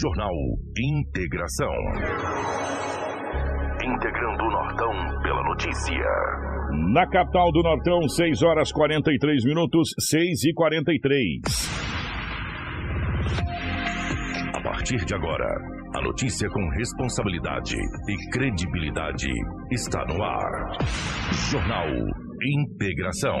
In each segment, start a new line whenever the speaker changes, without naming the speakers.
Jornal Integração. Integrando o Nortão pela notícia.
Na capital do Nortão, 6 horas 43 minutos, 6 e 43.
A partir de agora, a notícia com responsabilidade e credibilidade está no ar. Jornal Integração.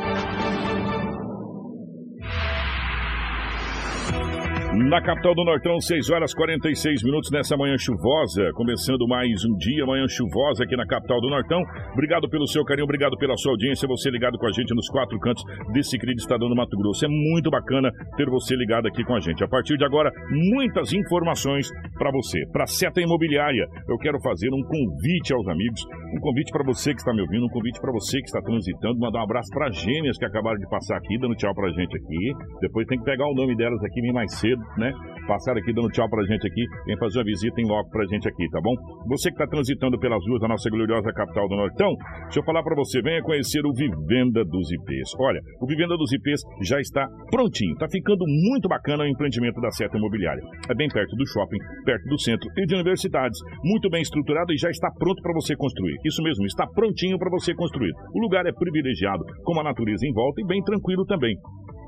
Na capital do Nortão, 6 horas 46 minutos nessa manhã chuvosa. Começando mais um dia, manhã chuvosa aqui na capital do Nortão. Obrigado pelo seu carinho, obrigado pela sua audiência. Você ligado com a gente nos quatro cantos desse querido estadão do Mato Grosso. É muito bacana ter você ligado aqui com a gente. A partir de agora, muitas informações para você. Para Seta Imobiliária, eu quero fazer um convite aos amigos, um convite para você que está me ouvindo, um convite para você que está transitando. Mandar um abraço para gêmeas que acabaram de passar aqui, dando tchau para a gente aqui. Depois tem que pegar o nome delas aqui bem mais cedo né? Aqui dando tchau pra gente aqui, vem fazer uma visita em loco pra gente aqui, tá bom? Você que tá transitando pelas ruas da nossa gloriosa capital do Nortão, deixa eu falar pra você, venha conhecer o Vivenda dos IPs. Olha, o Vivenda dos IPs já está prontinho, tá ficando muito bacana o empreendimento da Seta Imobiliária. É bem perto do shopping, perto do centro e de universidades, muito bem estruturado e já está pronto para você construir. Isso mesmo, está prontinho para você construir. O lugar é privilegiado, com a natureza em volta e bem tranquilo também.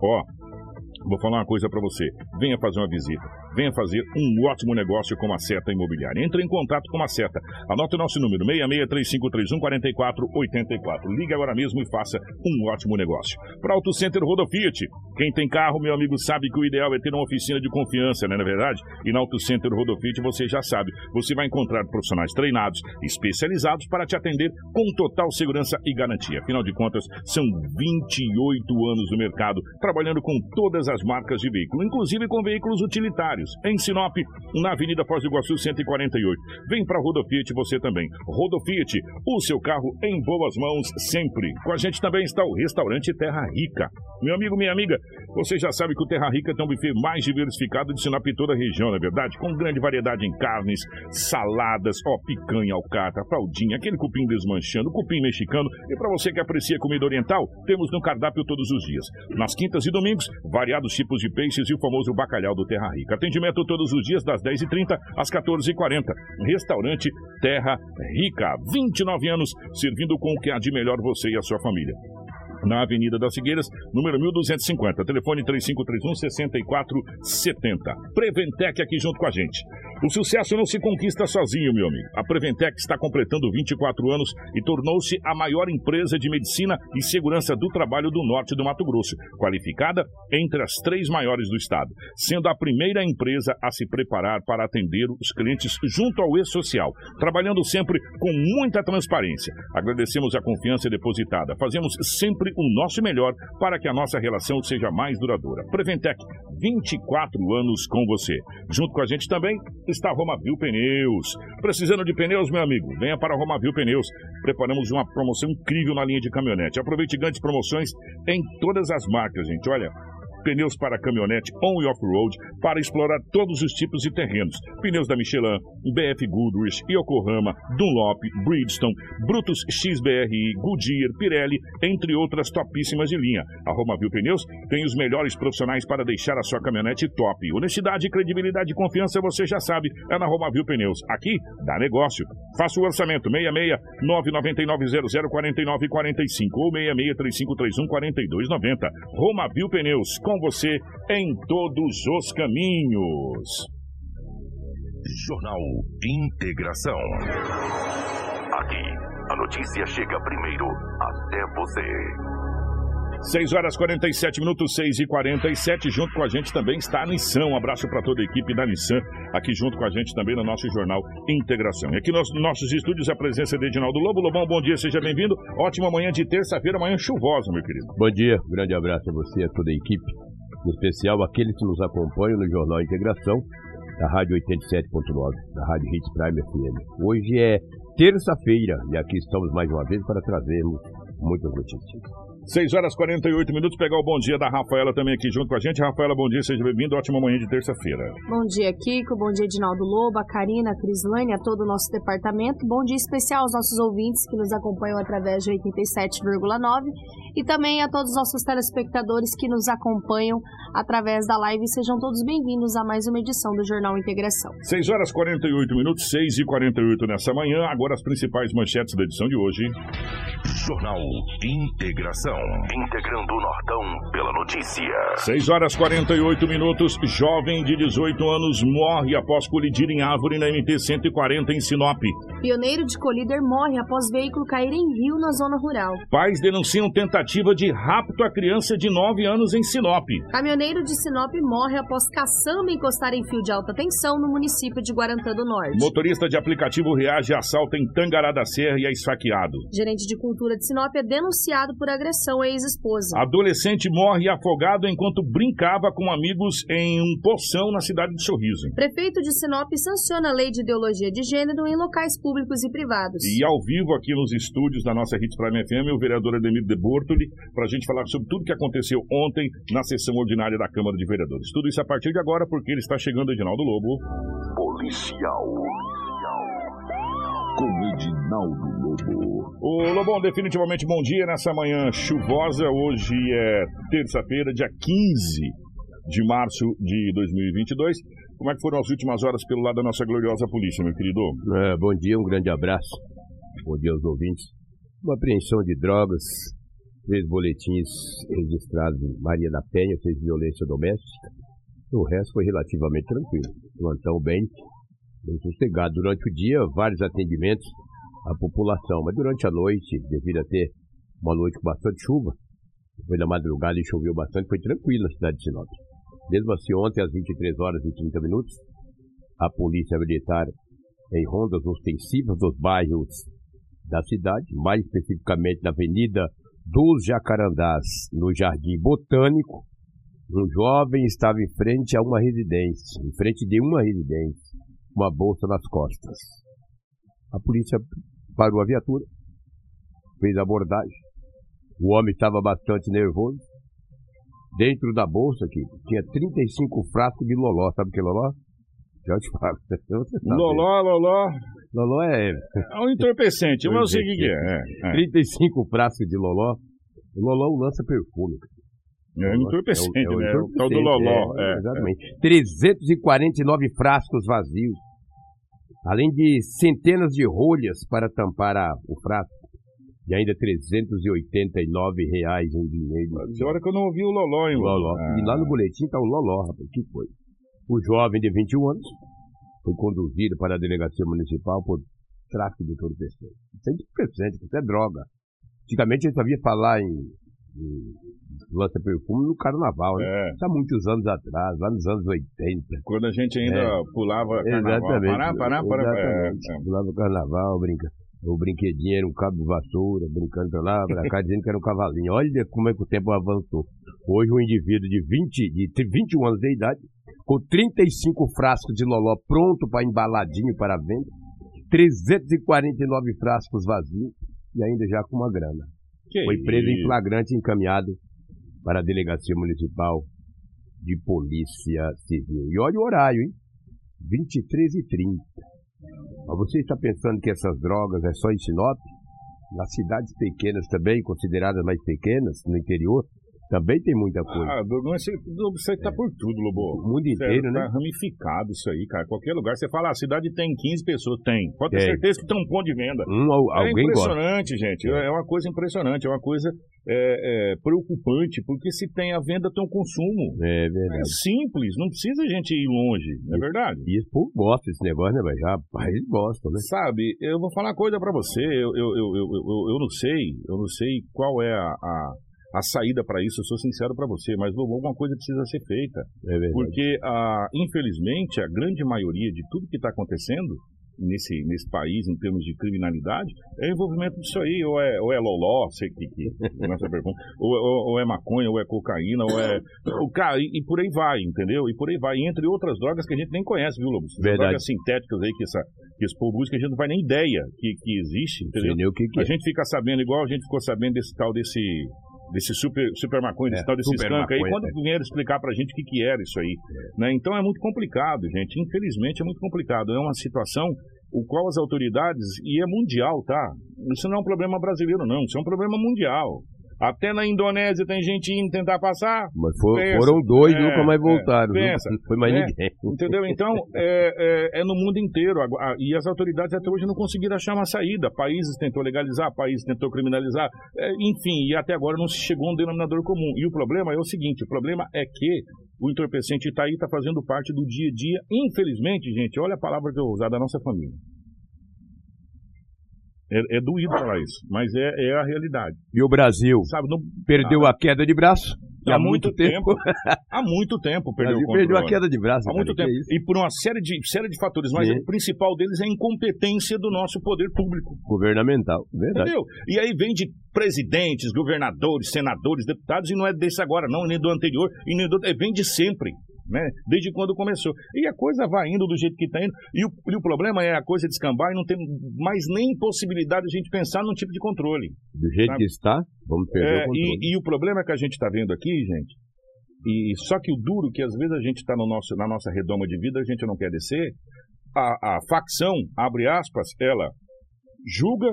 Ó, Vou falar uma coisa para você. Venha fazer uma visita. Venha fazer um ótimo negócio com a Seta Imobiliária. Entre em contato com a Seta. Anote o nosso número: 6635314484. Ligue agora mesmo e faça um ótimo negócio. Para Auto Center Rodo Fiat. Quem tem carro, meu amigo, sabe que o ideal é ter uma oficina de confiança, né? Na verdade? E na Auto Center Rodo Fiat você já sabe. Você vai encontrar profissionais treinados, especializados para te atender com total segurança e garantia. Afinal de contas, são 28 anos no mercado, trabalhando com todas as marcas de veículo, inclusive com veículos utilitários. Em Sinop, na Avenida Foz do Iguaçu 148. Vem para Rodo Fiat você também. Rodo Fiat, o seu carro em boas mãos sempre. Com a gente também está o restaurante Terra Rica. Meu amigo, minha amiga, você já sabe que o Terra Rica tem um buffet mais diversificado de Sinop em toda a região, não é verdade? Com grande variedade em carnes, saladas, ó, picanha, alcatra, fraldinha, aquele cupim desmanchando, cupim mexicano. E para você que aprecia comida oriental, temos no cardápio todos os dias. Nas quintas e domingos, variados tipos de peixes e o famoso bacalhau do Terra Rica. Atendimento todos os dias das 10h30 às 14h40. Restaurante Terra Rica. 29 anos, servindo com o que há de melhor você e a sua família na Avenida das Figueiras, número 1250. Telefone 3531 6470. Preventec aqui junto com a gente. O sucesso não se conquista sozinho, meu amigo. A Preventec está completando 24 anos e tornou-se a maior empresa de medicina e segurança do trabalho do norte do Mato Grosso, qualificada entre as três maiores do estado, sendo a primeira empresa a se preparar para atender os clientes junto ao e-social, trabalhando sempre com muita transparência. Agradecemos a confiança depositada. Fazemos sempre o nosso melhor para que a nossa relação seja mais duradoura. Preventec, 24 anos com você. Junto com a gente também está Romavil Pneus. Precisando de pneus, meu amigo? Venha para Romavil Pneus. Preparamos uma promoção incrível na linha de caminhonete. Aproveite grandes promoções em todas as marcas, gente. Olha, pneus para caminhonete on e off-road para explorar todos os tipos de terrenos. Pneus da Michelin, BF Goodrich, Yokohama, Dunlop, Bridgestone, Brutus XBRI, Goodyear, Pirelli, entre outras topíssimas de linha. A Romavil Pneus tem os melhores profissionais para deixar a sua caminhonete top. Honestidade, credibilidade e confiança, você já sabe, é na Romavil Pneus. Aqui, dá negócio. Faça o orçamento 66 999 00 49 45 ou 66 3531 4290. Romavil Pneus, com com você em todos os caminhos.
Jornal Integração. Aqui, a notícia chega primeiro até você.
6 horas 47 minutos, 6 e 47 Junto com a gente também está a Nissan. Um abraço para toda a equipe da Nissan, aqui junto com a gente também no nosso jornal Integração. E aqui nos nossos estúdios a presença de Edinaldo Lobo. Lobão, bom dia, seja bem-vindo. Ótima manhã de terça-feira, manhã chuvosa, meu querido.
Bom dia, grande abraço a você e a toda a equipe, em especial aqueles que nos acompanham no Jornal Integração, da Rádio 87.9, da Rádio Hits Prime FM. Hoje é terça-feira e aqui estamos mais uma vez para trazermos muitas notícias.
6 horas 48 minutos, pegar o bom dia da Rafaela também aqui junto com a gente. Rafaela, bom dia, seja bem-vindo. Ótima manhã de terça-feira.
Bom dia, Kiko. Bom dia, Edinaldo Lobo, a Karina, a Crislane, a todo o nosso departamento. Bom dia especial aos nossos ouvintes que nos acompanham através de 87,9 e também a todos os nossos telespectadores que nos acompanham através da live. Sejam todos bem-vindos a mais uma edição do Jornal Integração.
6 horas 48 minutos, 6 e 48 nessa manhã. Agora as principais manchetes da edição de hoje.
Jornal Integração. Integrando o Nortão pela notícia.
6 horas 48 minutos. Jovem de 18 anos morre após colidir em árvore na MT-140 em Sinop.
Pioneiro de colíder morre após veículo cair em rio na zona rural.
Pais denunciam tentativa de rapto a criança de 9 anos em Sinop.
Caminhoneiro de Sinop morre após caçamba encostar em fio de alta tensão no município de Guarantã do Norte.
Motorista de aplicativo reage a assalto em Tangará da Serra e é esfaqueado.
Gerente de cultura de Sinop é denunciado por agressão à ex-esposa.
Adolescente morre afogado enquanto brincava com amigos em um poção na cidade de Sorriso.
Prefeito de Sinop sanciona a lei de ideologia de gênero em locais públicos e privados.
E ao vivo aqui nos estúdios da nossa Hits Prime FM, o vereador Ademir de Bortoli, para a gente falar sobre tudo que aconteceu ontem na sessão ordinária da Câmara de Vereadores. Tudo isso a partir de agora, porque ele está chegando, Edinaldo Lobo.
Policial. Com Edinaldo Lobo.
Ô Lobão, definitivamente bom dia nessa manhã chuvosa. Hoje é terça-feira, dia 15 de março de 2022. Como é que foram as últimas horas pelo lado da nossa gloriosa polícia, meu querido?
É, bom dia, um grande abraço. Bom dia aos ouvintes. Uma apreensão de drogas, três boletins registrados em Maria da Penha, fez violência doméstica. O resto foi relativamente tranquilo. Plantão bem, bem sossegado. Durante o dia, vários atendimentos à população, mas durante a noite, devido a ter uma noite com bastante chuva, foi na madrugada e choveu bastante, foi tranquilo na cidade de Sinop. Mesmo assim, ontem, às 23 horas e 30 minutos, a Polícia Militar, em rondas ostensivas dos bairros da cidade, mais especificamente na Avenida dos Jacarandás, no Jardim Botânico, um jovem estava em frente a uma residência, em frente de uma residência, uma bolsa nas costas. A polícia parou a viatura, fez a abordagem. O homem estava bastante nervoso. Dentro da bolsa aqui tinha 35 frascos de loló. Sabe o que é loló? Já te falo.
Loló, Loló.
Loló é
É um entorpecente, eu não sei o que que é. é, é.
35 frascos de loló. O loló lança perfume.
É um entorpecente,
É o- é o
né? O tal do Loló.
é,
É,
exatamente. 349 frascos vazios. Além de centenas de rolhas para tampar a- o frasco. E ainda 389 reais em dinheiro.
De hora que eu não ouvi o Loló, hein,
Loló.
Ah.
E lá no boletim tá o Loló, rapaz. Que foi? O jovem de 21 anos foi conduzido para a delegacia municipal por tráfico de entorpecente. Isso é entorpecente, isso é droga. Antigamente a gente sabia falar em, em lança-perfume no carnaval, né?
É.
Isso há muitos anos atrás, lá nos anos 80.
Quando a gente ainda pulava carnaval.
Exatamente.
Pará, pará, pará.
Exatamente.
É, é.
No carnaval, brinca. O brinquedinho era um cabo de vassoura, brincando pra lá, pra cá, dizendo que era um cavalinho. Olha como é que o tempo avançou. Hoje um indivíduo de 20, de 21 anos de idade, com 35 frascos de loló pronto para embaladinho para venda, 349 frascos vazios e ainda já com uma grana.
Que
Foi preso em flagrante e encaminhado para a delegacia municipal de polícia civil. E olha o horário, hein? 23 e 30 Mas você está pensando que essas drogas é só em Sinop? Nas cidades pequenas também, consideradas mais pequenas, no interior, também tem muita coisa.
Ah, do- não, você, você tá por tudo, Lobo.
o mundo inteiro, né?
Tá ramificado isso aí, cara. Qualquer lugar você fala, ah, a cidade tem 15 pessoas. Tem. Pode ter
Tem.
certeza que tem um ponto de venda.
Um,
É
alguém gosta.
impressionante, gente. É uma coisa impressionante. É uma coisa é, é, preocupante, porque se tem a venda, tem o consumo.
É
É
verdade.
simples, não precisa a gente ir longe, não é verdade?
E esse povo gosta desse negócio, né, velho? Rapaz, eles gostam, né?
Sabe, eu vou falar uma coisa pra você, eu, eu, eu, eu, eu, eu não sei, eu não sei qual é a, a, a saída pra isso, eu sou sincero pra você, mas Lobo, alguma coisa precisa ser feita.
É verdade.
Porque, ah, infelizmente, a grande maioria de tudo que está acontecendo nesse, nesse país, em termos de criminalidade, é envolvimento disso aí. Ou é, ou é loló, sei que, que nossa pergunta, ou, ou, ou é maconha, ou é cocaína, ou é. O cara, e, e por aí vai, entendeu? E por aí vai. Entre outras drogas que a gente nem conhece, viu, Lobo?
Verdade.
drogas sintéticas aí que, essa, que esse povo usa, que a gente não faz nem ideia que, que existe, entendeu?
Que, que
A
é.
gente fica sabendo, igual a gente ficou sabendo desse tal desse desse super, super maconha,
É,
tal desse
super
skunk aí,
maconha,
quando
é.
vieram explicar pra gente o que, que era isso aí. Né? Então é muito complicado, gente. Infelizmente é muito complicado. É uma situação o qual as autoridades, e é mundial, tá? Isso não é um problema brasileiro, não. Isso é um problema mundial. Até na Indonésia tem gente indo tentar passar.
Mas for-
Pensa.
foram dois,
É,
nunca mais
é,
voltaram. viu?
pensa.
Não foi mais
É,
ninguém.
Entendeu? Então, é, é- é no mundo inteiro. E as autoridades até hoje não conseguiram achar uma saída. Países tentou legalizar, países tentou criminalizar. é, enfim, e até agora não se chegou a um denominador comum. E o problema é o seguinte: o problema é que o entorpecente está aí, está fazendo parte do dia a dia. Infelizmente, gente, olha a palavra que eu vou usar da nossa família. É, é doído falar isso, mas é, é a realidade.
E o Brasil
Sabe, não,
perdeu a queda de braço.
Há
há muito tempo.
há muito tempo perdeu o controle.
perdeu a queda de braço.
Há muito
que
tempo.
é?
E por uma série de, série de fatores, mas
Sim.
o principal deles é a incompetência do nosso poder público.
Governamental. Verdade.
Entendeu? E aí vem de presidentes, governadores, senadores, deputados, e não é desse agora, não, nem do anterior, e nem do. é, Vem de sempre. Né? Desde quando começou. E a coisa vai indo do jeito que está indo. E o, e o problema é a coisa descambar e não tem mais nem possibilidade de a gente pensar num tipo de controle.
Do jeito
Sabe?
que está, vamos perder
É,
o controle.
e, e o problema que a gente está vendo aqui, gente, e só que o duro que às vezes a gente está no nosso, na nossa redoma de vida, a gente não quer descer, a, a facção, abre aspas, ela julga,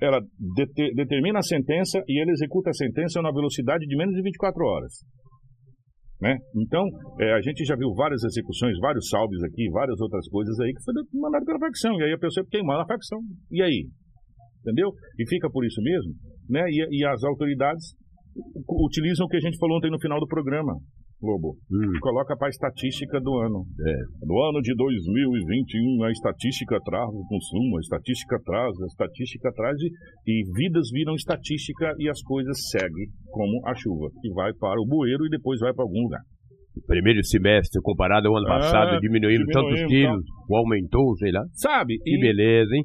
ela dete- determina a sentença e ele executa a sentença na velocidade de menos de 24 horas. Né? Então, é, a gente já viu várias execuções, vários salves aqui, várias outras coisas aí que foi mandado pela facção. E aí a pessoa queimando a facção. E aí? Entendeu? E fica por isso mesmo. Né? E, e as autoridades utilizam o que a gente falou ontem no final do programa, Lobo.
Hum,
Coloca para a estatística do ano.
É.
No ano de 2021, a estatística traz o consumo, a estatística traz, a estatística traz, e, vidas viram estatística e as coisas seguem como a chuva, que vai para o bueiro e depois vai para algum lugar.
primeiro semestre comparado ao ano
Ah,
passado, diminuindo tantos
diminuindo,
quilos, ou aumentou, sei lá.
Sabe?
Que
E,
beleza, hein?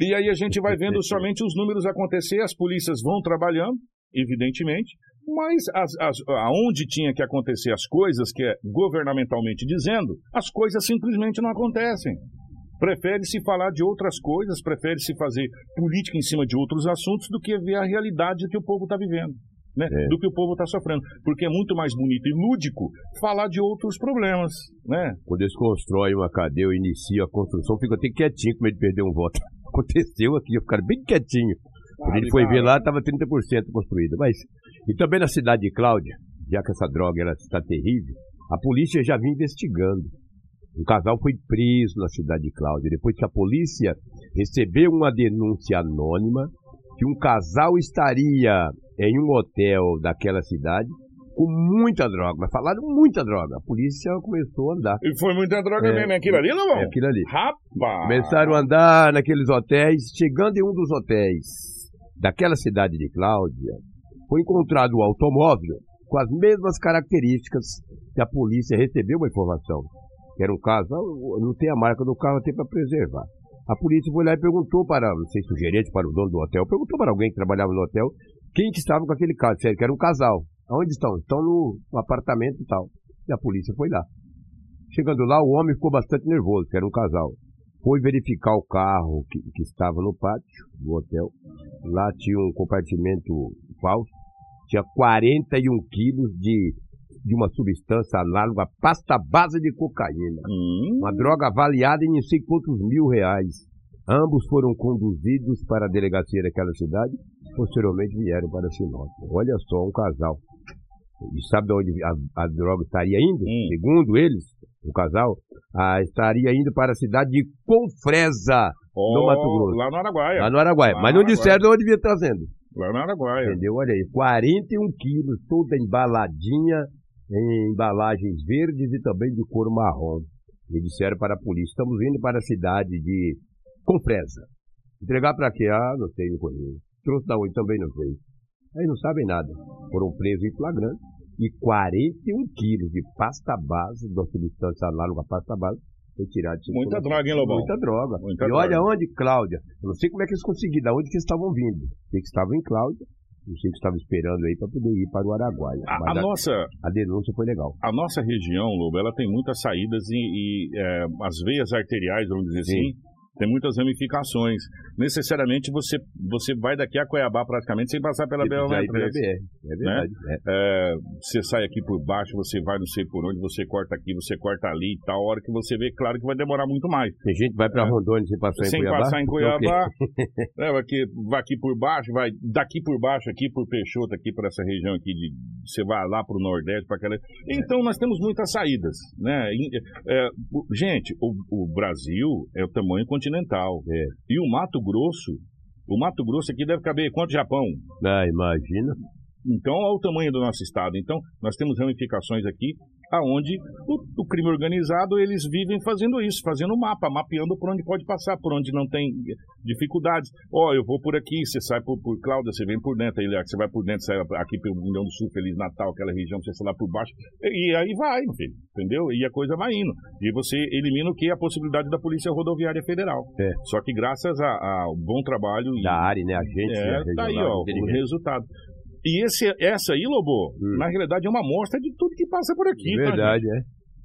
e aí a gente vai vendo somente os números acontecer, as polícias vão trabalhando, evidentemente, mas as, as, aonde tinha que acontecer as coisas, que é governamentalmente dizendo, as coisas simplesmente não acontecem. Prefere-se falar de outras coisas, prefere-se fazer política em cima de outros assuntos do que ver a realidade que o povo está vivendo. Né?
É.
Do que o povo está sofrendo. Porque é muito mais bonito e lúdico falar de outros problemas. Né?
Quando eles constroem uma cadeia ou inicia a construção, fica até quietinho com medo de perder um voto. Aconteceu aqui, ficaram bem quietinho. Quando ele foi ver lá, estava 30% construída. Mas, e também na cidade de Cláudia, já que essa droga ela está terrível, a polícia já vinha investigando. Um casal foi preso na cidade de Cláudia, depois que a polícia recebeu uma denúncia anônima que um casal estaria em um hotel daquela cidade com muita droga, mas falaram muita droga. A polícia começou a andar.
E foi muita droga
É.
mesmo. É aquilo ali, não?
É aquilo ali.
Rapaz!
Começaram a andar naqueles hotéis. Chegando em um dos hotéis daquela cidade de Cláudia, foi encontrado um automóvel com as mesmas características que a polícia recebeu uma informação. Que era um caso, ah, não tem a marca do carro até para preservar. A polícia foi lá e perguntou para, não sei se o gerente, para o dono do hotel, perguntou para alguém que trabalhava no hotel, quem que estava com aquele carro. Disseram que era um casal. Aonde estão? Estão no apartamento e tal. E a polícia foi lá. Chegando lá, o homem ficou bastante nervoso, que era um casal. Foi verificar o carro que, que estava no pátio do hotel. Lá tinha um compartimento falso. Tinha 41 quilos de, de uma substância análoga à pasta base de cocaína.
Hum,
Uma droga avaliada em não sei quantos mil reais. Ambos foram conduzidos para a delegacia daquela cidade. Posteriormente vieram para Sinop. Olha só, um casal. E sabe de onde a, a droga estaria indo?
Hum.
Segundo eles, o casal, ah, estaria indo para a cidade de Confresa, no
ó,
Mato Grosso.
Lá no Araguaia.
lá no Araguaia.
Lá
Mas
no
não disseram de onde estar sendo.
Lá no Araguaia.
Entendeu? Olha aí, 41 quilos, toda embaladinha em embalagens verdes e também de cor marrom. E disseram para a polícia, estamos indo para a cidade de Confresa. Entregar para quê? Ah, não sei, não conheço. Trouxe da onde? Também não sei. Aí não sabem nada. Foram presos em flagrante e 41 quilos de pasta base, da substância análoga à pasta base, foi tirado de
Muita droga, hein, Lobão?
Muita droga.
Muita
e olha
droga.
onde, Cláudia. Eu não sei como é que eles conseguiram, da onde que eles estavam vindo. Sei que estavam em Cláudia, não sei que estavam esperando aí para poder ir para o Araguaia.
A, a
a,
nossa,
a denúncia foi legal.
a nossa região, Lobo, ela tem muitas saídas e, e, é, as veias arteriais, vamos dizer
Sim.
assim, tem muitas ramificações. Necessariamente você, você vai daqui a Cuiabá praticamente sem passar pela BR.
BR, é verdade.
Né? É, você sai aqui por baixo, você vai não sei por onde, você corta aqui, você corta ali e tal. A hora que você vê, claro que vai demorar muito mais.
Tem gente que vai para é. Rondônia sem passar
sem
em Cuiabá.
Sem passar em Cuiabá. é, vai, aqui, vai aqui por baixo, vai daqui por baixo, aqui por Peixoto, aqui por essa região aqui de. Você vai lá para o Nordeste, para aquela. Então nós temos muitas saídas. Né? É, gente, o, o Brasil é o tamanho continental.
É.
E o Mato Grosso, o Mato Grosso aqui deve caber quanto Japão?
Ah, imagina.
Então, olha o tamanho do nosso estado. Então, nós temos ramificações aqui aonde o, o, crime organizado eles vivem fazendo isso, fazendo mapa, mapeando por onde pode passar, por onde não tem dificuldades. Ó, oh, eu vou por aqui, você sai por, por Cláudia, você vem por dentro, aí você vai por dentro, sai aqui pelo União do Sul, Feliz Natal, aquela região, você sai lá por baixo, e, e aí vai, filho, entendeu? E a coisa vai indo. E você elimina o que? A possibilidade da Polícia Rodoviária Federal.
É.
Só que graças ao bom trabalho...
Da área, né? A gente,
é, tá aí, ó, o resultado. E esse, essa aí, Lobo, hum. na realidade é uma amostra de tudo que passa por aqui.
Tá, verdade, tá, é.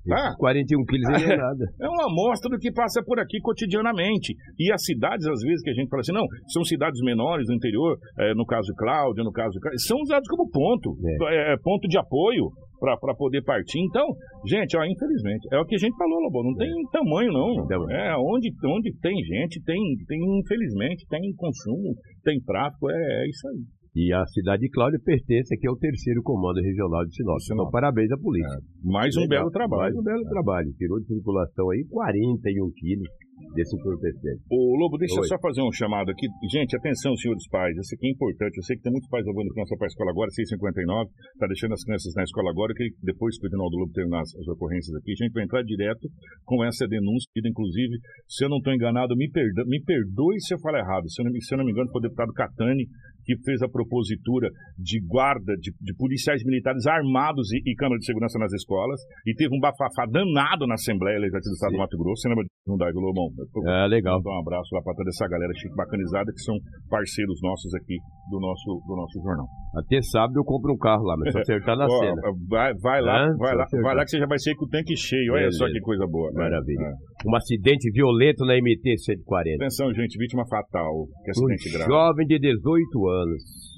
Tá? 41 quilos é nada.
É uma amostra do que passa por aqui cotidianamente. E as cidades, às vezes, que a gente fala assim, não, são cidades menores do interior, é, no caso Cláudia, no caso. São usados como ponto, é. É, ponto de apoio para poder partir. Então, gente, ó, infelizmente, é o que a gente falou, Lobo, não tem é. tamanho, não. É, onde, onde tem gente, tem, tem, infelizmente, tem consumo, tem tráfico, é, é isso aí.
E a cidade de Cláudia pertence aqui ao terceiro comando regional de Sinop. Então, parabéns à polícia.
É, mais um Legal. belo trabalho.
Mais um belo é. trabalho. Tirou de circulação aí 41 quilos desse entorpecente.
Ô, Lobo, deixa Oi. eu só fazer um chamado aqui. Gente, atenção, senhores pais. Isso aqui é importante. Eu sei que tem muitos pais levando criança para a escola agora, 6h59. Tá deixando as crianças na escola agora, que depois que o Edinaldo Lobo terminar as, as ocorrências aqui, a gente vai entrar direto com essa denúncia. Inclusive, se eu não estou enganado, me, perdo, me perdoe se eu falar errado. Se eu, não, se eu não me engano, foi o deputado Catani que fez a propositura de guarda, de, de policiais militares armados e, e, câmara de segurança nas escolas, e teve um bafafá danado na Assembleia Legislativa do Estado Sim. do Mato Grosso. Você lembra não dá, Lobão?
É, legal.
Então, um abraço lá para toda essa galera chique bacanizada que são parceiros nossos aqui do nosso, do nosso jornal.
Até sábado eu compro um carro lá, mas só acertar na cena.
Vai, vai lá, é? vai lá, vai lá que você já vai ser com o tanque cheio. Olha Beleza. só que coisa boa.
Né? Maravilha. É. Um acidente violento na MT 140.
Atenção, gente, vítima fatal. Que acidente
um
grave.
Jovem de 18 anos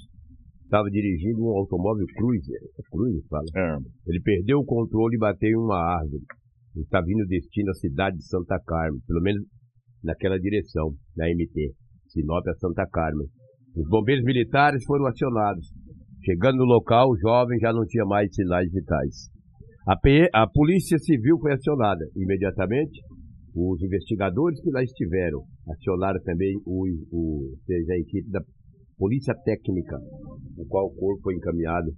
estava dirigindo um automóvel Cruiser. É Cruiser, fala.
É.
Ele perdeu o controle e bateu em uma árvore. Está vindo destino à cidade de Santa Carmen, pelo menos naquela direção, na MT, Sinop a Santa Carmen. Os bombeiros militares foram acionados. Chegando no local, o jovem já não tinha mais sinais vitais. A, a Polícia Civil foi acionada imediatamente. Os investigadores que lá estiveram acionaram também o, o, seja, a equipe da Polícia Técnica, o qual o corpo foi encaminhado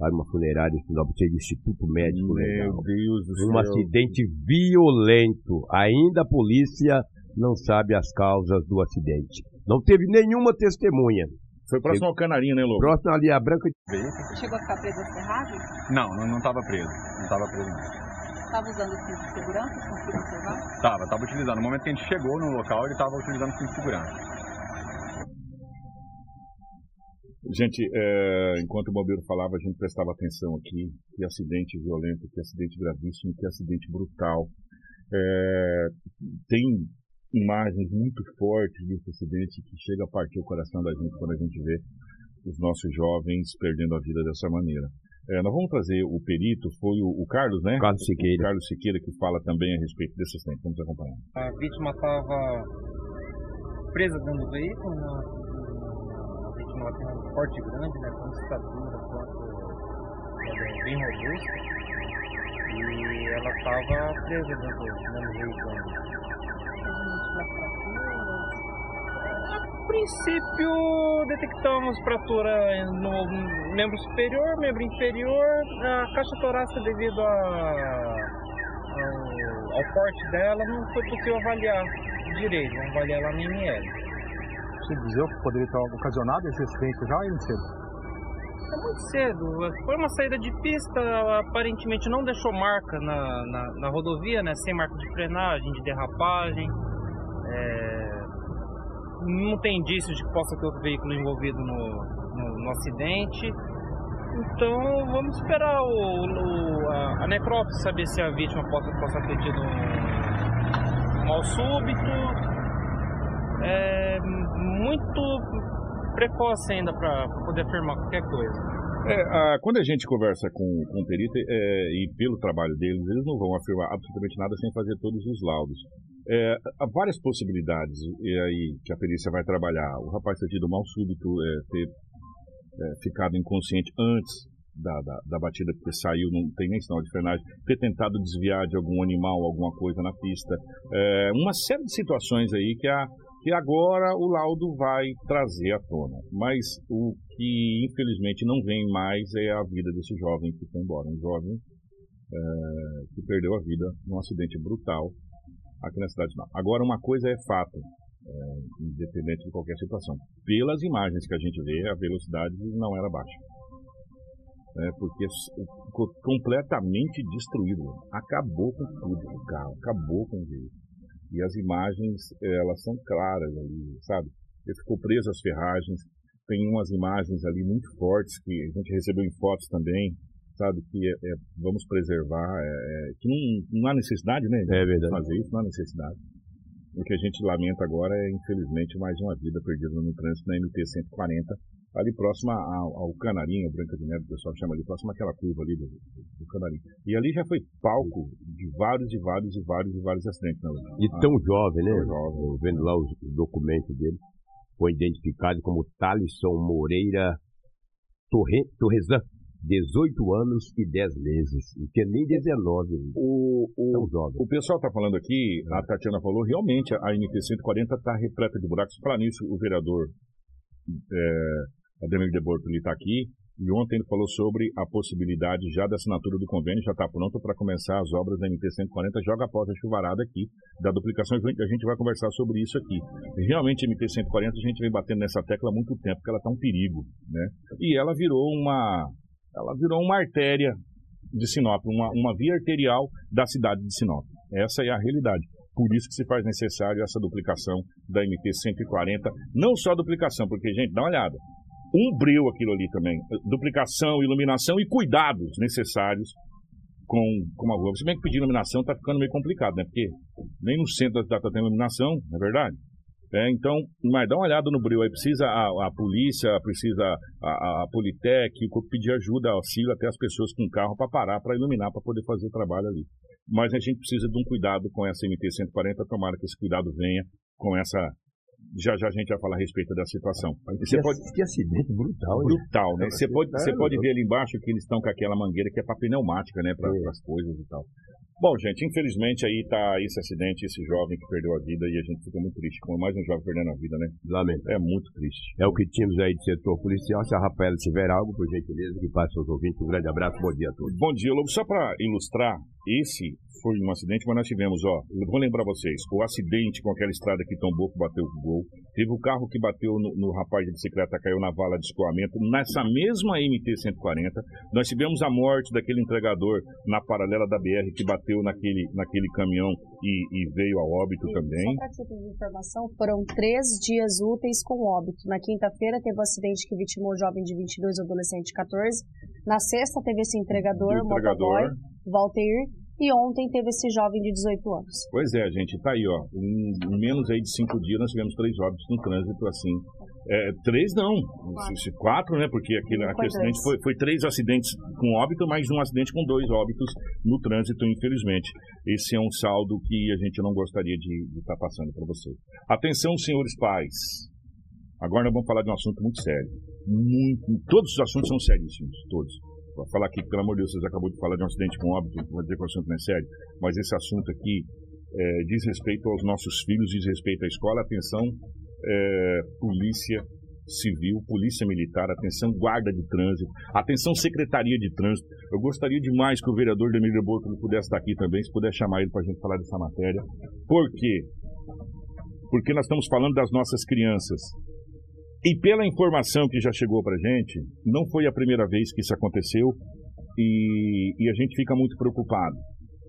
para uma funerária em Sinop, de Instituto Médico
Meu Legal. Deus do
um céu. acidente violento. Ainda a polícia não sabe as causas do acidente. Não teve nenhuma testemunha.
Foi próximo ao Canarinho, né, Lobo?
Próximo ali a Branca de
Você chegou a ficar preso a Ferrari?
Não, não estava preso. Não estava preso, não.
Estava usando o cinto de segurança? Conseguiu observar?
Estava, estava utilizando. No momento que a gente chegou no local, ele estava utilizando o cinto de segurança.
Gente, é, enquanto o bombeiro falava, a gente prestava atenção aqui. Que acidente violento, que acidente gravíssimo, que acidente brutal. É, tem imagens muito fortes desse acidente que chega a partir o coração da gente quando a gente vê os nossos jovens perdendo a vida dessa maneira. É, nós vamos trazer o perito, foi o, o Carlos, né?
Carlos Siqueira.
O Carlos Siqueira que fala também a respeito desse acidente. Vamos acompanhar.
A vítima estava presa dentro do veículo, uma, vítima tem um porte grande, né? Com estatura, quanto é bem robusta. E ela estava presa dentro, dentro do veículo. A princípio, detectamos fratura no membro superior, membro inferior, a caixa torácica devido a, ao, ao porte dela não foi possível avaliar direito, vamos avaliar ela no ML.
Dizer que poderia ter ocasionado esse acidente já ou cedo?
É muito cedo. Foi uma saída de pista, aparentemente não deixou marca na, na, na rodovia, né? Sem marca de frenagem, de derrapagem. É... Não tem indícios de que possa ter outro veículo envolvido no, no, no acidente. Então vamos esperar o, o, a, a necrópsia saber se a vítima possa, possa ter tido um mal súbito é muito precoce ainda para poder afirmar qualquer coisa.
É, a- quando a gente conversa com, com o perito é, e pelo trabalho deles, eles não vão afirmar absolutamente nada sem fazer todos os laudos. É, há várias possibilidades aí que a perícia vai trabalhar. O rapaz ter tido mal súbito, é, ter é, ficado inconsciente antes da, da, da batida, porque saiu, não tem nem sinal de frenagem, ter tentado desviar de algum animal, alguma coisa na pista. É, uma série de situações aí que, a, que agora o laudo vai trazer à tona. Mas o que infelizmente não vem mais é a vida desse jovem que foi embora. Um jovem é, que perdeu a vida num acidente brutal aqui na cidade de Sinop. Agora, uma coisa é fato, é, independente de qualquer situação. Pelas imagens que a gente vê, a velocidade não era baixa. É, porque completamente destruído. Acabou com tudo o carro, acabou com o veículo. E as imagens, eh, elas são claras ali, sabe? Ele ficou preso às ferragens. Tem umas imagens ali muito fortes que a gente recebeu em fotos também, sabe? Que é, é, vamos preservar, é, é, que não, não há necessidade, né? de
É verdade.
Fazer isso, não há necessidade. O que a gente lamenta agora é, infelizmente, mais uma vida perdida no trânsito na MT-140, ali próxima ao, ao Canarinho, Branca de Neve, o pessoal chama ali, próximo àquela curva ali do, do Canarinho. E ali já foi palco de vários e vários e vários e vários acidentes. Né?
E tão jovem, né?
Tão jovem.
Vendo lá os documentos dele. Foi identificado como Thalisson Moreira Torre, Torresan. 18 anos e 10 meses. Não tinha nem 19.
O,
Tão
o,
jovem.
o pessoal está falando aqui, a Tatiana falou, realmente a MT-140 está repleta de buracos. Para nisso, o vereador é, Ademir de Borto está aqui e ontem ele falou sobre a possibilidade já da assinatura do convênio, já está pronto para começar as obras da MT-140, joga após a chuvarada aqui, da duplicação, a gente vai conversar sobre isso aqui. Realmente, a MT-140, a gente vem batendo nessa tecla há muito tempo, porque ela está um perigo, né? E ela virou uma, ela virou uma artéria de Sinop, uma, uma via arterial da cidade de Sinop. Essa é a realidade. Por isso que se faz necessário essa duplicação da MT-140. Não só a duplicação, porque, gente, dá uma olhada. Um breu aquilo ali também. Duplicação, iluminação e cuidados necessários com, com a rua. Se bem que pedir iluminação tá ficando meio complicado, né? Porque nem no centro da cidade tendo iluminação, não é verdade? É, então, mas dá uma olhada no breu aí. Precisa a, a polícia, precisa a, a, a Politec, pedir ajuda, auxílio até as pessoas com carro para parar, para iluminar, para poder fazer o trabalho ali. Mas a gente precisa de um cuidado com essa MT-140, tomara que esse cuidado venha com essa. Já já a gente vai falar a respeito da situação. E você
que,
pode,
que acidente brutal,
brutal, né? Você pode, você
É,
pode ver ali embaixo que eles estão com aquela mangueira que é para pneumática, né? Para as coisas e tal. Bom, gente, infelizmente aí tá esse acidente, esse jovem que perdeu a vida e a gente fica muito triste com mais um jovem perdendo a vida, né?
Lamento.
É muito triste.
É o que tínhamos aí de setor policial. Se a Rafaela tiver algo, por gentileza, que passe aos ouvintes. Um grande abraço, bom dia a todos.
Bom dia, Lobo. Só para ilustrar, esse foi um acidente, mas nós tivemos, ó, vou lembrar vocês, o acidente com aquela estrada que tombou, que bateu o gol. Teve o carro que bateu no, no rapaz de bicicleta, caiu na vala de escoamento. Nessa mesma MT-140, nós tivemos a morte daquele entregador na paralela da BR que bateu naquele, naquele caminhão e, e veio a óbito também.
Só para título de informação, foram três dias úteis com óbito. Na quinta-feira teve o acidente que vitimou o jovem de 22 e adolescente de 14. Na sexta teve esse entregador,
entregador.
motoboy, Valteir. E ontem teve esse jovem de 18 anos.
Pois é, gente, tá aí, ó. Em, em menos aí de cinco dias nós tivemos três óbitos no trânsito, assim. É, três não,
Quatro.
Quatro, né? Porque aquele, aquele acidente foi, foi três acidentes com óbito, mais um acidente com dois óbitos no trânsito, infelizmente. Esse é um saldo que a gente não gostaria de estar passando para vocês. Atenção, senhores pais. Agora nós vamos falar de um assunto muito sério. Muito, todos os assuntos são seríssimos, todos. Vou falar aqui, pelo amor de Deus, vocês acabou de falar de um acidente com óbito, vou dizer que o assunto não é sério, mas esse assunto aqui é, diz respeito aos nossos filhos, diz respeito à escola. Atenção, é, polícia civil, polícia militar, atenção, guarda de trânsito, atenção, secretaria de trânsito. Eu gostaria demais que o vereador Demílio Bortoli pudesse estar aqui também, se puder chamar ele para a gente falar dessa matéria. Por quê? Porque nós estamos falando das nossas crianças. E pela informação que já chegou para gente, não foi a primeira vez que isso aconteceu e, e a gente fica muito preocupado.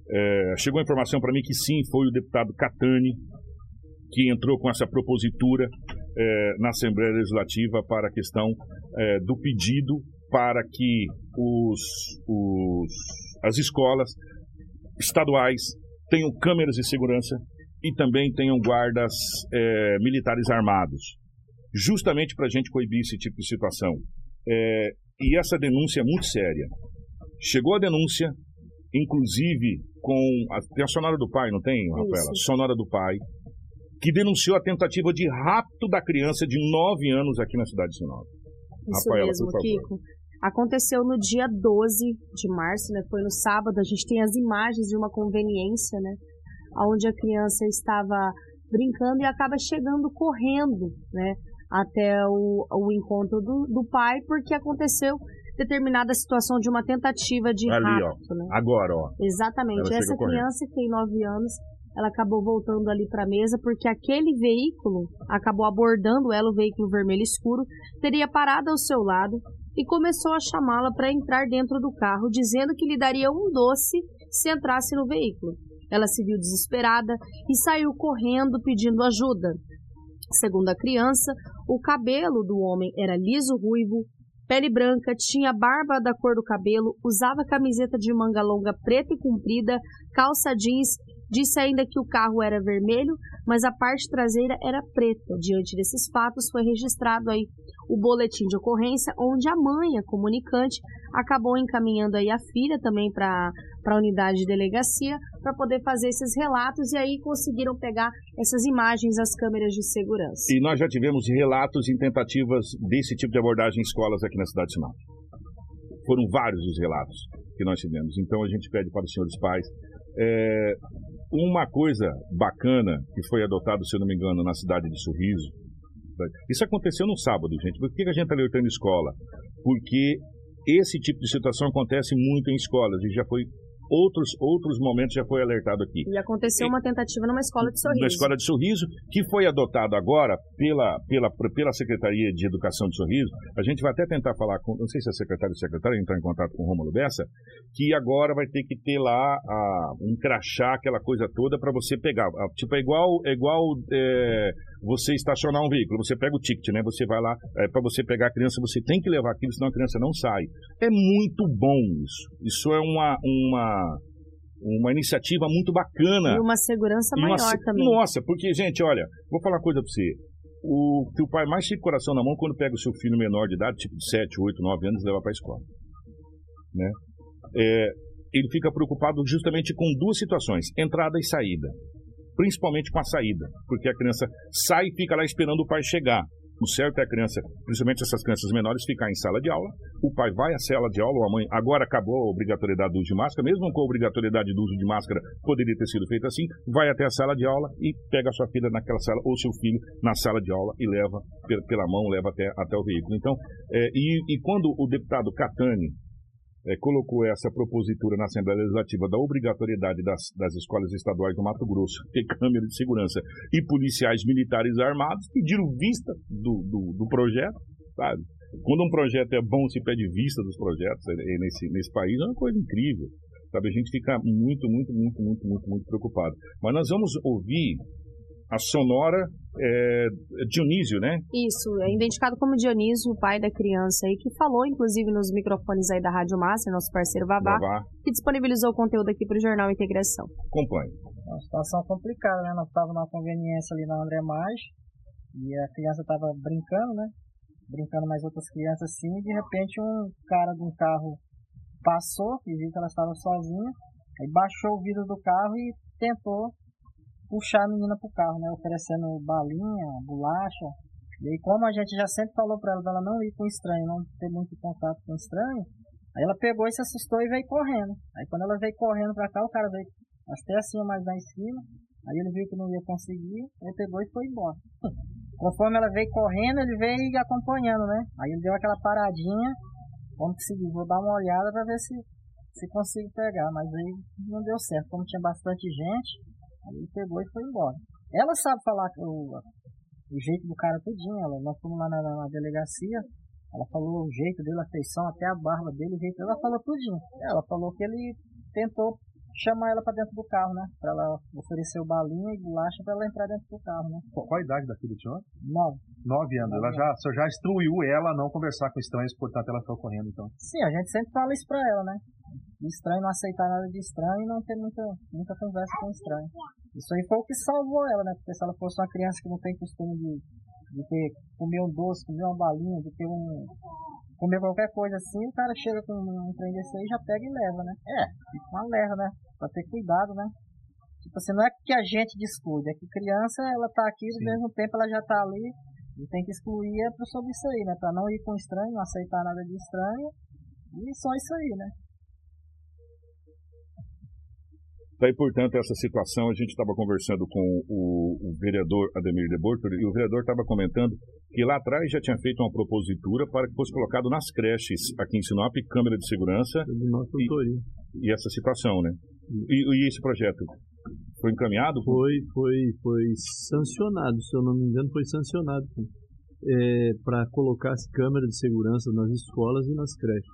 É, chegou a informação para mim que sim, foi o deputado Catani que entrou com essa propositura é, na Assembleia Legislativa para a questão é, do pedido para que os, os, as escolas estaduais tenham câmeras de segurança e também tenham guardas é, militares armados, justamente para a gente coibir esse tipo de situação. É, e essa denúncia é muito séria. Chegou a denúncia, inclusive com. A, tem a sonora do pai, não tem, Rafaela?
Isso.
Sonora do pai, que denunciou a tentativa de rapto da criança de 9 anos aqui na cidade de Sinop.
Isso
Rafaela,
mesmo,
por favor.
Kiko. Aconteceu no dia 12 de março, né? Foi no sábado. A gente tem as imagens de uma conveniência, né? Onde a criança estava brincando e acaba chegando correndo, né? Até o, o encontro do, do pai, porque aconteceu determinada situação de uma tentativa de
Ali, ó.
rapto, né?
Agora, ó.
Exatamente.
Ela
Essa criança que tem 9 anos, ela acabou voltando ali para a mesa porque aquele veículo acabou abordando ela, o veículo vermelho escuro, teria parado ao seu lado e começou a chamá-la para entrar dentro do carro, dizendo que lhe daria um doce se entrasse no veículo. Ela se viu desesperada e saiu correndo pedindo ajuda. Segundo a criança, o cabelo do homem era liso ruivo, pele branca, tinha barba da cor do cabelo, usava camiseta de manga longa preta e comprida, calça jeans, disse ainda que o carro era vermelho, mas a parte traseira era preta. Diante desses fatos, foi registrado aí o boletim de ocorrência, onde a mãe, a comunicante, acabou encaminhando aí a filha também para a unidade de delegacia para poder fazer esses relatos e aí conseguiram pegar essas imagens das câmeras de segurança.
E nós já tivemos relatos em tentativas desse tipo de abordagem em escolas aqui na cidade de Sinop. Foram vários os relatos que nós tivemos. Então a gente pede para os senhores pais. é, uma coisa bacana que foi adotado, se eu não me engano, na cidade de Sorriso. Isso aconteceu no sábado, gente. Por que a gente está alertando escola? Porque esse tipo de situação acontece muito em escolas e já foi outros outros momentos já foi alertado aqui
E aconteceu uma tentativa numa escola de sorriso.
na Escola de Sorriso, que foi adotado agora pela, pela, pela Secretaria de Educação de Sorriso. A gente vai até tentar falar com, não sei se a secretária ou secretária entrar em contato com o Rômulo Bessa, que agora vai ter que ter lá a, um crachá, aquela coisa toda, para você pegar. Ah, Tipo, é igual, é igual é, você estacionar um veículo, você pega o ticket, né? Você vai lá, é, para você pegar a criança, você tem que levar aquilo, senão a criança não sai. É muito bom isso. Isso é uma, uma, uma iniciativa muito bacana.
E uma segurança
E uma
maior
se-
também.
Nossa, porque, gente, olha, vou falar uma coisa pra você. O que o pai mais fica coração na mão quando pega o seu filho menor de idade, tipo de 7, 8, 9 anos, e leva pra escola. Né? É, ele fica preocupado justamente com duas situações: entrada e saída. Principalmente com a saída, porque a criança sai e fica lá esperando o pai chegar. O certo é a criança, principalmente essas crianças menores, ficar em sala de aula. O pai vai à sala de aula, ou a mãe. Agora acabou a obrigatoriedade do uso de máscara, mesmo com a obrigatoriedade do uso de máscara, poderia ter sido feito assim. Vai até a sala de aula e pega a sua filha naquela sala, ou seu filho na sala de aula e leva pe- pela mão, leva até, até o veículo. Então, é, e, e quando o deputado Catani é, colocou essa propositura na Assembleia Legislativa da obrigatoriedade das, das escolas estaduais do Mato Grosso ter câmera de segurança e policiais militares armados, pediram vista do, do, do projeto, sabe? Quando um projeto é bom, se pede vista dos projetos é, é, nesse, nesse país, é uma coisa incrível. Sabe? A gente fica muito, muito, muito, muito, muito, muito preocupado. Mas nós vamos ouvir a sonora é, Dionísio, né?
Isso, é identificado como Dionísio, o pai da criança aí, que falou, inclusive, nos microfones aí da Rádio Massa, nosso parceiro Vavá,
Vavá,
que disponibilizou o conteúdo aqui para o Jornal Integração.
acompanhe.
uma situação complicada, né? Nós estávamos numa conveniência ali na André Mais e a criança estava brincando, né? Brincando mais outras crianças assim, e de repente um cara de um carro passou, e viu que ela estava sozinha, aí baixou o vidro do carro e tentou puxar a menina pro carro, né? Oferecendo balinha, bolacha. E aí como a gente já sempre falou para ela, dela não ir com estranho, não ter muito contato com estranho, aí ela pegou e se assustou e veio correndo. Aí quando ela veio correndo pra cá, o cara veio até assim mais lá em cima. Aí ele viu que não ia conseguir, ele pegou e foi embora. Conforme ela veio correndo, ele veio acompanhando, né? Aí ele deu aquela paradinha, vamos seguir, vou dar uma olhada pra ver se, se consigo pegar, mas aí não deu certo. Como tinha bastante gente, aí ele pegou e foi embora. Ela sabe falar o, o jeito do cara tudinho, ela, nós fomos lá na, na delegacia, ela falou o jeito dele, a feição, até a barba dele, o jeito ela falou tudinho. Ela falou que ele tentou chamar ela pra dentro do carro, né? Pra ela oferecer o balinha e bolacha pra ela entrar dentro do carro, né?
Qual qual a idade da filha senhor?
Nove.
Nove anos. Ela já, já instruiu ela a não conversar com estranhos, portanto ela foi correndo, então.
Sim, a gente sempre fala isso pra ela, né? De estranho não aceitar nada de estranho e não ter muita, muita conversa com estranho. Isso aí foi o que salvou ela, né? Porque se ela fosse uma criança que não tem costume de, de ter, comer um doce, comer uma balinha, de ter um. comer qualquer coisa assim, o cara chega com um trem desse aí, já pega e leva, né? É, fica uma leva, né? Pra ter cuidado, né? Tipo assim, não é que a gente descuide, é que criança, ela tá aqui, ao mesmo tempo ela já tá ali, e tem que excluir é sobre isso aí, né? Pra não ir com estranho, não aceitar nada de estranho, e só isso aí, né?
Daí, portanto, essa situação, a gente estava conversando com o, o, vereador Ademir de Bortoli, e o vereador estava comentando que lá atrás já tinha feito uma propositura para que fosse colocado nas creches aqui em Sinop, câmera de segurança e, e, essa situação, né? E, e, esse projeto foi encaminhado?
Foi, foi, foi sancionado, se eu não me engano, foi sancionado é, para colocar as câmeras de segurança nas escolas e nas creches.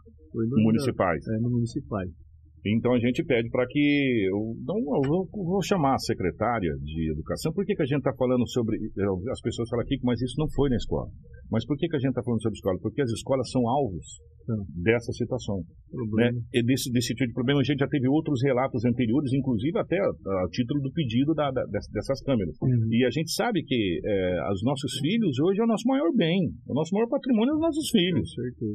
municipais?
É, no municipais.
Então a gente pede para que. Eu, não, eu vou, vou, chamar a secretária de educação. Por que, que a gente está falando sobre. As pessoas falam aqui, mas isso não foi na escola. Mas por que, que a gente está falando sobre escola? Porque as escolas são alvos dessa situação. Né? E desse, desse tipo de problema, a gente já teve outros relatos anteriores, inclusive até a, título do pedido da, da, dessas câmeras. Uhum. E a gente sabe que é, os nossos filhos hoje é o nosso maior bem, o nosso maior patrimônio é os nossos filhos,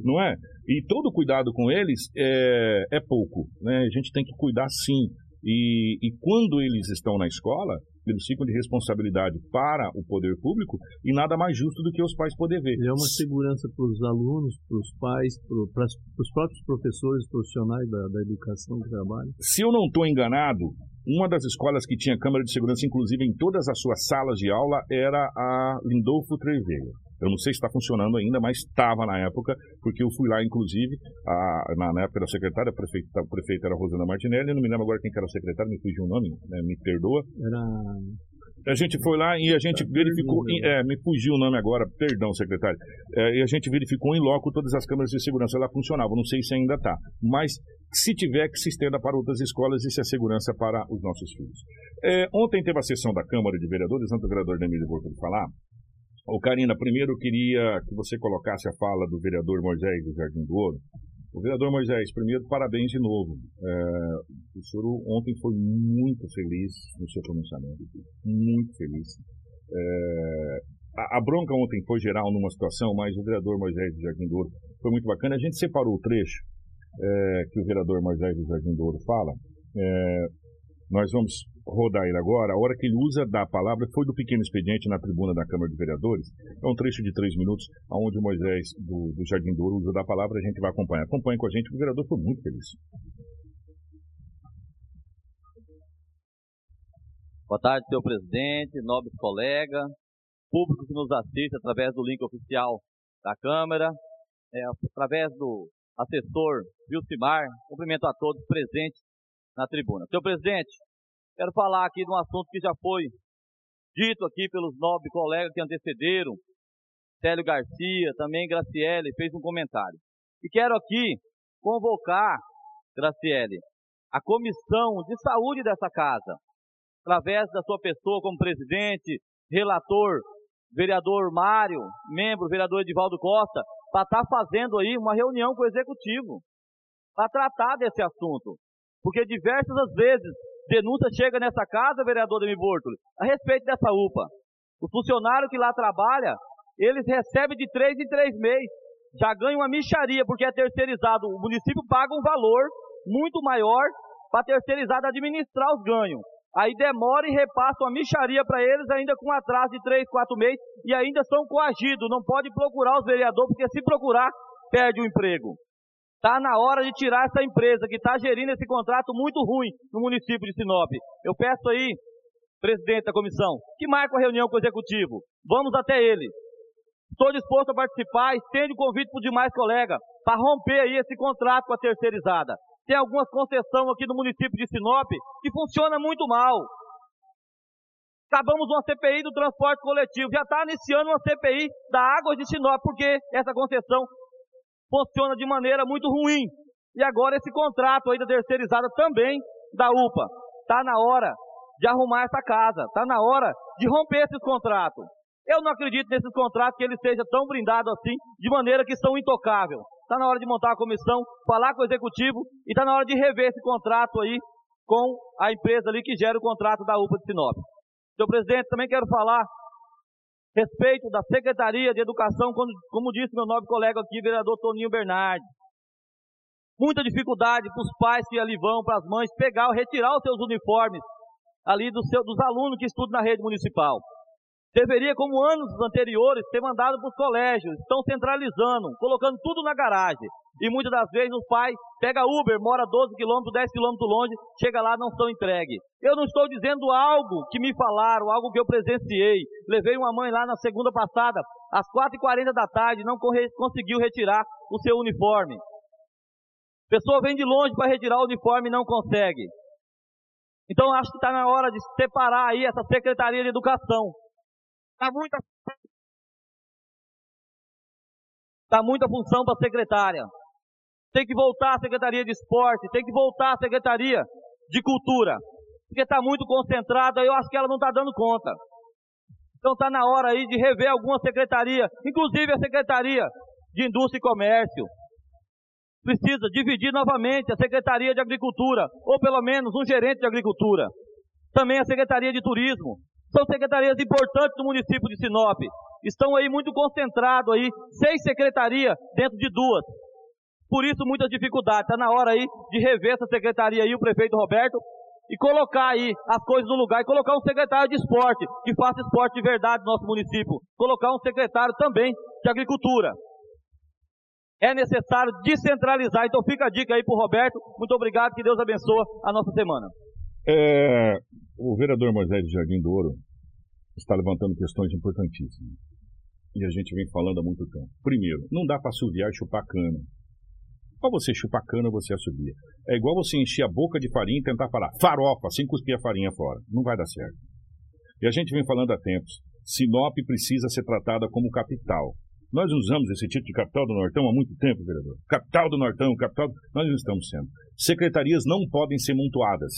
não é? E todo cuidado com eles é, é pouco, né? A gente tem que cuidar sim. E, e quando eles estão na escola, eles ficam de responsabilidade para o poder público e nada mais justo do que os pais poder ver.
É uma segurança para os alunos, para os pais, para os próprios professores profissionais da, da educação que trabalham.
Se eu não estou enganado, uma das escolas que tinha câmera de segurança, inclusive em todas as suas salas de aula, era a Lindolfo Treveiro. Eu não sei se está funcionando ainda, mas estava na época, porque eu fui lá, inclusive, a, na, na, época da secretária, a prefeita, a prefeita era Rosana Martinelli, não me lembro agora quem era a secretária, me fugiu o nome, né, me perdoa.
Era
a gente foi lá e a gente verificou, é, me fugiu o nome agora, perdão, secretário. É, e a gente verificou em loco todas as câmeras de segurança lá funcionavam. Não sei se ainda está, mas se tiver que se estenda para outras escolas, isso é segurança para os nossos filhos. É, ontem teve a sessão da Câmara de Vereadores, antes do vereador Demir de falar. Ô, Karina, primeiro eu queria que você colocasse a fala do vereador Moisés do Jardim do Ouro. O vereador Moisés, primeiro, parabéns de novo. É, o senhor ontem foi muito feliz no seu pronunciamento. Muito feliz. É, a, a, bronca ontem foi geral numa situação, mas o vereador Moisés do Jardim do Ouro foi muito bacana. A gente separou o trecho é, que o vereador Moisés do Jardim do Ouro fala. Nós vamos rodar ele agora. A hora que ele usa da palavra foi do pequeno expediente na tribuna da Câmara de Vereadores. É um trecho de três minutos, onde o Moisés do, do Jardim Douro usa da palavra. A gente vai acompanhar. Acompanhe com a gente, o vereador foi muito feliz.
Boa tarde, senhor presidente, nobres colegas, público que nos assiste através do link oficial da Câmara, é, através do assessor Vilcimar. Cumprimento a todos presentes na tribuna. Senhor presidente, quero falar aqui de um assunto que já foi dito aqui pelos nobres colegas que antecederam. Célio Garcia, também Graciele, fez um comentário. E quero aqui convocar, Graciele, a comissão de saúde dessa casa, através da sua pessoa como presidente, relator, vereador Mário, membro, vereador Edivaldo Costa, para estar tá fazendo aí uma reunião com o executivo, para tratar desse assunto. Porque diversas vezes denúncia chega nessa casa, vereador Demi Bortoli, a respeito dessa UPA. O funcionário que lá trabalha, eles recebem de três em três meses. Já ganha uma micharia, porque é terceirizado. O município paga um valor muito maior para terceirizado administrar os ganhos. Aí demora e repassa uma micharia para eles, ainda com atraso de três, quatro meses, e ainda são coagidos. Não pode procurar os vereadores, porque se procurar, perde o emprego. Está na hora de tirar essa empresa que está gerindo esse contrato muito ruim no município de Sinop. Eu peço aí, presidente da comissão, que marque uma reunião com o executivo. Vamos até ele. Estou disposto a participar, estende o convite para os demais colegas, para romper aí esse contrato com a terceirizada. Tem algumas concessões aqui no município de Sinop que funciona muito mal. Acabamos uma CPI do transporte coletivo, já está iniciando uma CPI da água de Sinop, porque essa concessão funciona de maneira muito ruim. E agora esse contrato aí da terceirizada também da UPA. Está na hora de arrumar essa casa. Está na hora de romper esses contratos. Eu não acredito nesses contratos que eles sejam tão blindados assim, de maneira que são intocáveis. Está na hora de montar a comissão, falar com o executivo e está na hora de rever esse contrato aí com a empresa ali que gera o contrato da UPA de Sinop. Senhor presidente, também quero falar respeito da Secretaria de Educação, como, disse meu nobre colega aqui, vereador Toninho Bernardi. Muita dificuldade para os pais que ali vão, para as mães, pegar ou retirar os seus uniformes ali do seu, dos alunos que estudam na rede municipal. Deveria, como anos anteriores, ter mandado para os colégios. Estão centralizando, colocando tudo na garagem. E muitas das vezes o pai pega Uber, mora 12 quilômetros, 10 quilômetros longe, chega lá não são entregues. Eu não estou dizendo algo que me falaram, algo que eu presenciei. Levei uma mãe lá na segunda passada, às 4h40 da tarde, não conseguiu retirar o seu uniforme. Pessoa vem de longe para retirar o uniforme e não consegue. Então acho que está na hora de separar aí essa Secretaria de Educação. Está muita, tá muita função para a secretária. Tem que voltar a Secretaria de Esporte, tem que voltar a Secretaria de Cultura. Porque está muito concentrada, eu acho que ela não está dando conta. Então está na hora aí de rever alguma secretaria, inclusive a Secretaria de Indústria e Comércio. Precisa dividir novamente a Secretaria de Agricultura, ou pelo menos um gerente de agricultura. Também a Secretaria de Turismo. São secretarias importantes do município de Sinop. Estão aí muito concentrados aí, seis secretarias dentro de duas. Por isso, muitas dificuldades. Está na hora aí de rever essa secretaria aí, o prefeito Roberto, e colocar aí as coisas no lugar, e colocar um secretário de esporte, que faça esporte de verdade no nosso município. Colocar um secretário também de agricultura. É necessário descentralizar. Então fica a dica aí para o Roberto. Muito obrigado, que Deus abençoe a nossa semana.
É, o vereador Moisés Jardim do Ouro está levantando questões importantíssimas. E a gente vem falando há muito tempo. Primeiro, não dá para assoviar e chupar cana. Para você chupar cana, você assovia. É igual você encher a boca de farinha e tentar falar farofa, sem cuspir a farinha fora. Não vai dar certo. E a gente vem falando há tempos. Sinop precisa ser tratada como capital. Nós usamos esse título de capital do Nortão há muito tempo, vereador. Capital do Nortão, capital. Nós não estamos sendo. Secretarias não podem ser montuadas.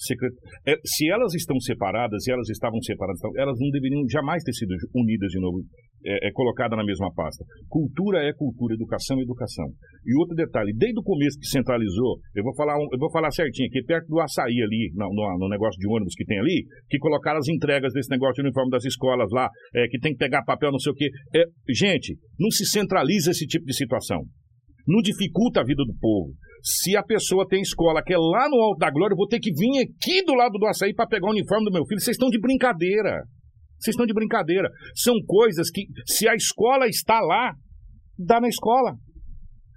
Secret... É, se elas estão separadas, e elas estavam separadas, então, elas não deveriam jamais ter sido unidas de novo, é, é colocada na mesma pasta. Cultura é cultura, educação é educação. E outro detalhe, desde o começo que centralizou, eu vou falar, eu vou falar certinho aqui, perto do açaí ali, no, no, no, negócio de ônibus que tem ali, que colocaram as entregas desse negócio de uniforme das escolas lá, é, que tem que pegar papel, não sei o quê. É, gente, não se centraliza esse tipo de situação. Não dificulta a vida do povo. Se a pessoa tem escola que é lá no Alto da Glória, eu vou ter que vir aqui do lado do açaí para pegar o uniforme do meu filho. Vocês estão de brincadeira. Vocês estão de brincadeira. São coisas que, se a escola está lá, dá na escola.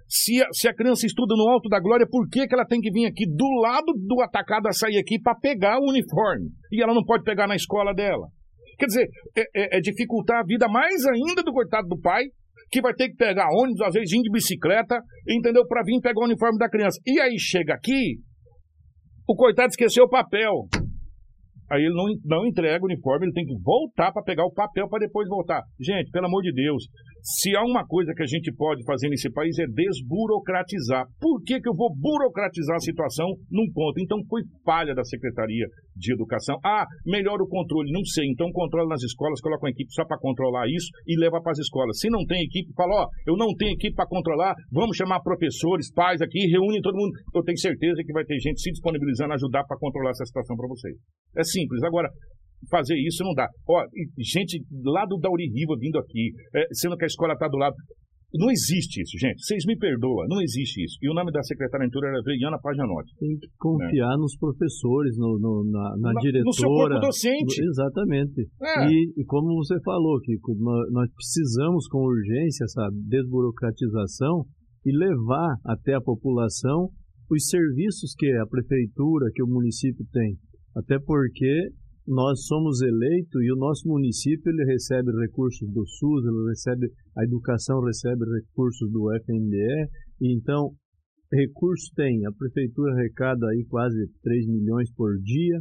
Se a, se a criança estuda no Alto da Glória, por que, que ela tem que vir aqui do lado do atacado açaí aqui para pegar o uniforme? E ela não pode pegar na escola dela. Quer dizer, é, é, é dificultar a vida mais ainda do coitado do pai, que vai ter que pegar ônibus, às vezes indo de bicicleta, entendeu? Para vir pegar o uniforme da criança. E aí chega aqui, o coitado esqueceu o papel. Aí ele não, não entrega o uniforme, ele tem que voltar para pegar o papel para depois voltar. Gente, pelo amor de Deus, se há uma coisa que a gente pode fazer nesse país é desburocratizar. Por que, que eu vou burocratizar a situação num ponto? Então foi falha da Secretaria de Educação. Ah, melhora o controle. Não sei. Então controla nas escolas, coloca uma equipe só para controlar isso e leva para as escolas. Se não tem equipe, fala: ó, eu não tenho equipe para controlar, vamos chamar professores, pais aqui, reúne todo mundo. Eu tenho certeza que vai ter gente se disponibilizando a ajudar para controlar essa situação para vocês. É simples. Agora, fazer isso não dá. Ó, gente lá do Dauri Riva vindo aqui, é, sendo que a escola está do lado. Não existe isso, gente. Vocês me perdoam, não existe isso. E o nome da secretária Intura era Veiana Paganotti.
Tem que confiar né? nos professores, no, no na, na, na, diretora.
No seu corpo docente.
No, exatamente. É. E, e, como você falou, que nós precisamos com urgência essa desburocratização e levar até a população os serviços que a prefeitura, que o município tem. Até porque nós somos eleitos e o nosso município ele recebe recursos do SUS, ele recebe a educação recebe recursos do FNDE, então recursos tem, a prefeitura arrecada aí quase 3 milhões por dia.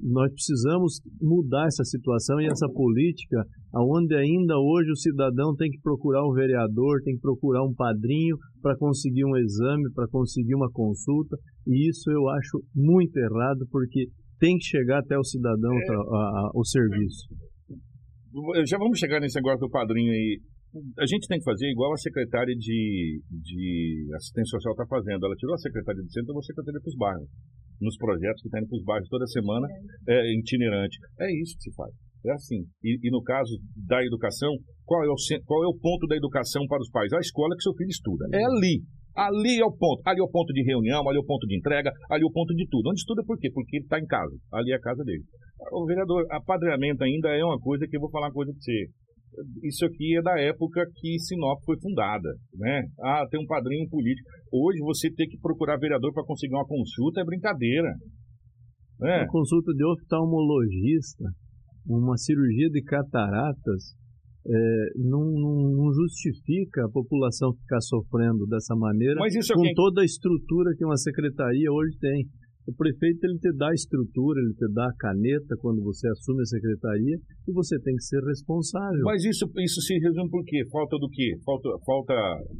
Nós precisamos mudar essa situação e essa política, aonde ainda hoje o cidadão tem que procurar um vereador, tem que procurar um padrinho para conseguir um exame, para conseguir uma consulta, e isso eu acho muito errado, porque tem que chegar até o cidadão é. a, a, o serviço.
Já vamos chegar nesse negócio do padrinho aí. A gente tem que fazer igual a secretária de, de assistência social está fazendo. Ela tirou a secretaria de centro e a secretaria para os bairros. nos projetos que está indo para os bairros toda semana, é itinerante. É isso que se faz. É assim. E, e no caso da educação, qual é, o, qual é o ponto da educação para os pais? A escola que seu filho estuda. É ali. Ali é o ponto. Ali é o ponto de reunião, ali é o ponto de entrega, ali é o ponto de tudo. Onde estuda por quê? Porque ele está em casa. Ali é a casa dele. O vereador, apadreamento ainda é uma coisa que eu vou falar uma coisa para você. Isso aqui é da época que Sinop foi fundada, né? Ah, tem um padrinho político. Hoje você ter que procurar vereador para conseguir uma consulta é brincadeira.
Né? Uma consulta de oftalmologista, uma cirurgia de cataratas, é, não, não, justifica a população ficar sofrendo dessa maneira com toda a estrutura que uma secretaria hoje tem. O prefeito ele te dá a estrutura, ele te dá a caneta quando você assume a secretaria e você tem que ser responsável.
Mas isso, isso se resume por quê? Falta do quê? Falta, falta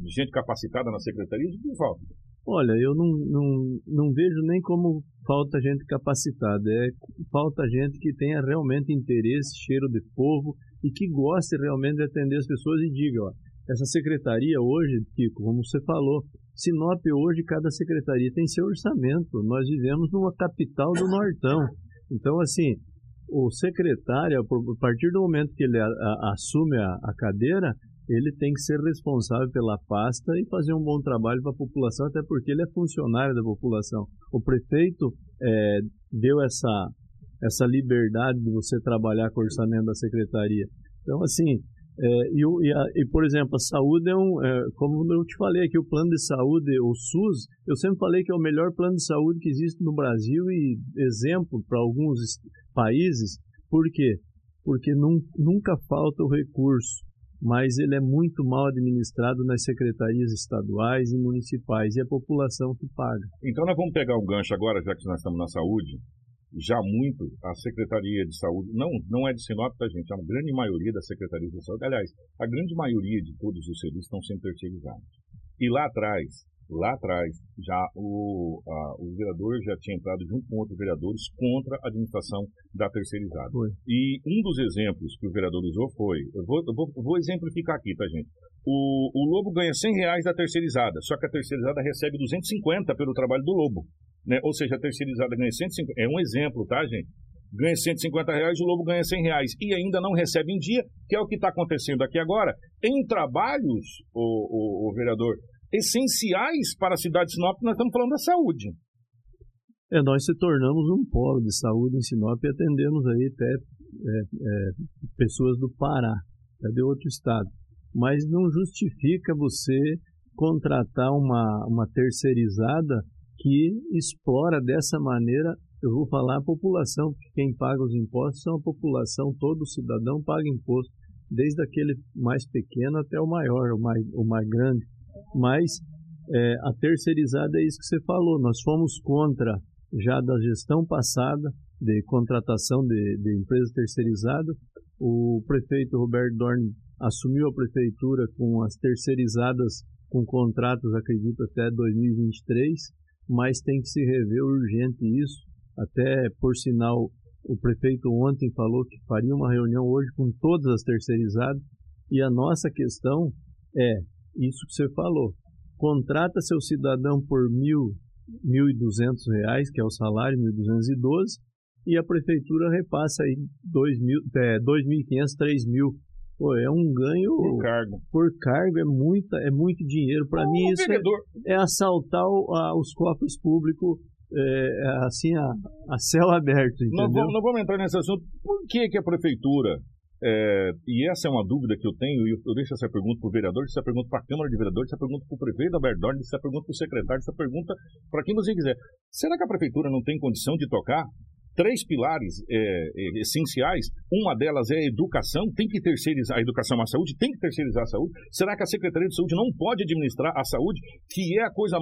gente capacitada na secretaria? Que falta?
Olha, eu não, não, não vejo nem como falta gente capacitada, é falta gente que tenha realmente interesse, cheiro de povo e que goste realmente de atender as pessoas e diga, ó, essa secretaria hoje, Kiko, como você falou, Sinop hoje, cada secretaria tem seu orçamento. Nós vivemos numa capital do Nortão. Então, assim, o secretário, a partir do momento que ele a, a, assume a, a, cadeira, ele tem que ser responsável pela pasta e fazer um bom trabalho para a população, até porque ele é funcionário da população. O prefeito é, deu essa, essa liberdade de você trabalhar com o orçamento da secretaria. Então, assim, é, e, e, a, e, por exemplo, a saúde é um, é, como eu te falei aqui, o plano de saúde, o SUS, eu sempre falei que é o melhor plano de saúde que existe no Brasil e exemplo para alguns países. Por quê? Porque num, nunca falta o recurso, mas ele é muito mal administrado nas secretarias estaduais e municipais e a população que paga.
Então nós vamos pegar um gancho agora, já que nós estamos na saúde, já muito a Secretaria de Saúde, não, não é de Sinop, tá, gente? A grande maioria das secretarias de saúde, aliás, a grande maioria de todos os serviços estão sendo terceirizados. E lá atrás, lá atrás, já o, a, o vereador já tinha entrado junto com outros vereadores contra a administração da terceirizada. Foi. E um dos exemplos que o vereador usou foi, eu vou, eu vou, vou exemplificar aqui, tá, gente? O, o Lobo ganha 100 reais da terceirizada, só que a terceirizada recebe 250 pelo trabalho do Lobo né? ou seja, a terceirizada ganha 150, é um exemplo, tá, gente? Ganha 150 reais, o Lobo ganha 100 reais e ainda não recebe em dia, que é o que está acontecendo aqui agora, em trabalhos, o, o, o, vereador, essenciais para a cidade de Sinop, nós estamos falando da saúde.
É, nós se tornamos um polo de saúde em Sinop e atendemos aí até é, é, pessoas do Pará, é de outro estado. Mas não justifica você contratar uma, uma terceirizada que explora dessa maneira, eu vou falar a população, porque quem paga os impostos são a população, todo cidadão paga imposto, desde aquele mais pequeno até o maior, o mais, o mais grande. Mas é, a terceirizada é isso que você falou, nós fomos contra já da gestão passada de contratação de, de empresa terceirizada. O prefeito Roberto Dorn assumiu a prefeitura com as terceirizadas com contratos, acredito, até 2023 mas tem que se rever urgente isso. Até, por sinal, o prefeito ontem falou que faria uma reunião hoje com todas as terceirizadas e a nossa questão é isso que você falou. Contrata seu cidadão por mil, mil e duzentos reais, que é o salário, mil duzentos e doze, e a prefeitura repassa aí dois mil, é, dois mil e quinhentos, três mil Pô, é um ganho
por cargo.
Por cargo é muita, é muito dinheiro. Para mim isso é, é, assaltar o, a, os cofres públicos é, assim a, a, céu aberto. Entendeu?
Não vamos, não vamos entrar nesse assunto. Por que, que a prefeitura é, e essa é uma dúvida que eu tenho, e eu, eu deixo essa pergunta para o vereador, essa pergunta para a Câmara de Vereadores, essa pergunta para o prefeito da Berdorne, essa pergunta para o secretário, essa pergunta para quem você quiser. Será que a prefeitura não tem condição de tocar três pilares é, é, essenciais. Uma delas é a educação, tem que terceirizar a educação à saúde, tem que terceirizar a saúde. Será que a Secretaria de Saúde não pode administrar a saúde, que é a coisa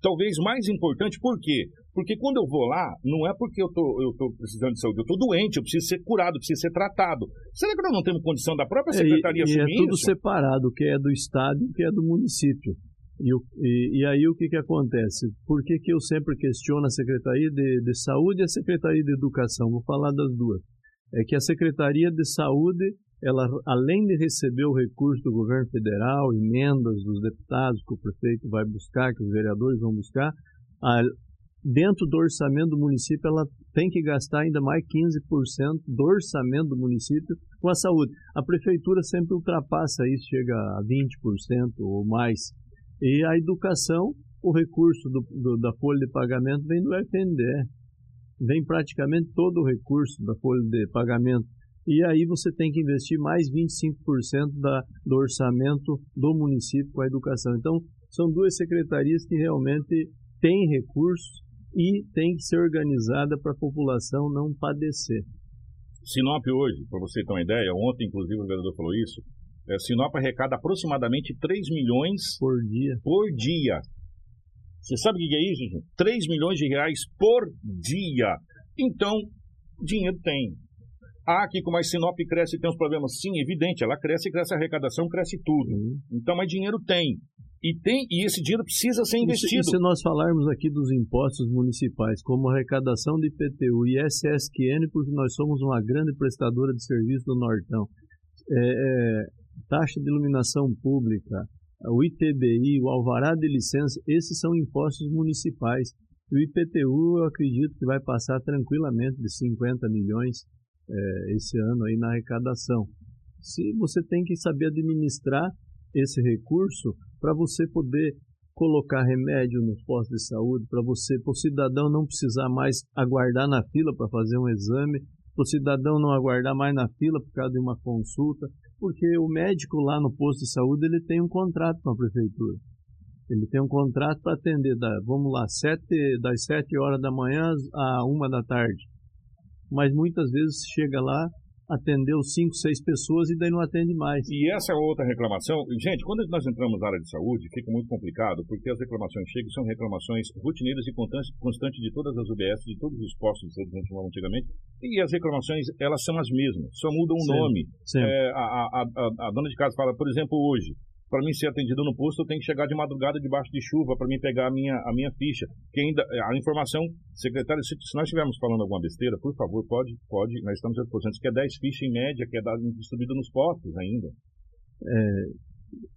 talvez mais importante? Por quê? Porque quando eu vou lá, não é porque eu tô, eu tô precisando de saúde, eu tô doente, eu preciso ser curado, eu preciso ser tratado. Será que nós não temos condição da própria Secretaria
é, e,
assumir
e é tudo
isso?
separado, o que é do Estado e o que é do município. E, e, e, aí o que, que acontece? Por que, que eu sempre questiono a Secretaria de, de Saúde e a Secretaria de Educação? Vou falar das duas. É que a Secretaria de Saúde, ela, além de receber o recurso do governo federal, emendas dos deputados que o prefeito vai buscar, que os vereadores vão buscar, a, dentro do orçamento do município, ela tem que gastar ainda mais 15% do orçamento do município com a saúde. A prefeitura sempre ultrapassa isso, chega a 20% ou mais. E a educação, o recurso do, do, da folha de pagamento vem do FNDE. Vem praticamente todo o recurso da folha de pagamento. E aí você tem que investir mais 25% da, do orçamento do município com a educação. Então, são duas secretarias que realmente têm recursos e tem que ser organizada para a população não padecer.
Sinop hoje, para você ter uma ideia, ontem inclusive o vereador falou isso, é, Sinop arrecada aproximadamente 3 milhões
por dia.
Por dia. Você sabe o que é isso, gente? 3 milhões de reais por dia. Então, dinheiro tem. Ah, que como a Sinop cresce tem uns problemas. Sim, evidente, ela cresce, cresce a arrecadação, cresce tudo. Uhum. Então, mas dinheiro tem. E, tem, e esse dinheiro precisa ser investido.
E se, e se nós falarmos aqui dos impostos municipais, como arrecadação de IPTU e SSQN, porque nós somos uma grande prestadora de serviço do Nortão, é, é, taxa de iluminação pública, o ITBI, o alvará de licença, esses são impostos municipais. O IPTU, eu acredito que vai passar tranquilamente de 50 milhões é, esse ano aí na arrecadação. Se você tem que saber administrar esse recurso para você poder colocar remédio nos postos de saúde, para você, para o cidadão não precisar mais aguardar na fila para fazer um exame, para o cidadão não aguardar mais na fila por causa de uma consulta, porque o médico lá no posto de saúde ele tem um contrato com a prefeitura. Ele tem um contrato para atender, da, vamos lá, sete, das 7 horas da manhã a uma da tarde. Mas muitas vezes chega lá, atendeu cinco, seis pessoas e daí não atende mais.
E essa é outra reclamação. Gente, quando nós entramos na área de saúde, fica muito complicado, porque as reclamações chegam são reclamações rotineiras e constantes de todas as UBS, de todos os postos de saúde que antigamente, e as reclamações, elas são as mesmas, só mudam o nome. É, a, a, a, a dona de casa fala, por exemplo, hoje, para mim ser atendido no posto, eu tenho que chegar de madrugada debaixo de chuva para mim pegar a minha, a minha ficha. Que ainda, a informação, secretário, se, se nós estivermos falando alguma besteira, por favor, pode, pode, nós estamos à disposição. Que é 10 fichas em média, que é dado distribuído nos postos ainda.
É,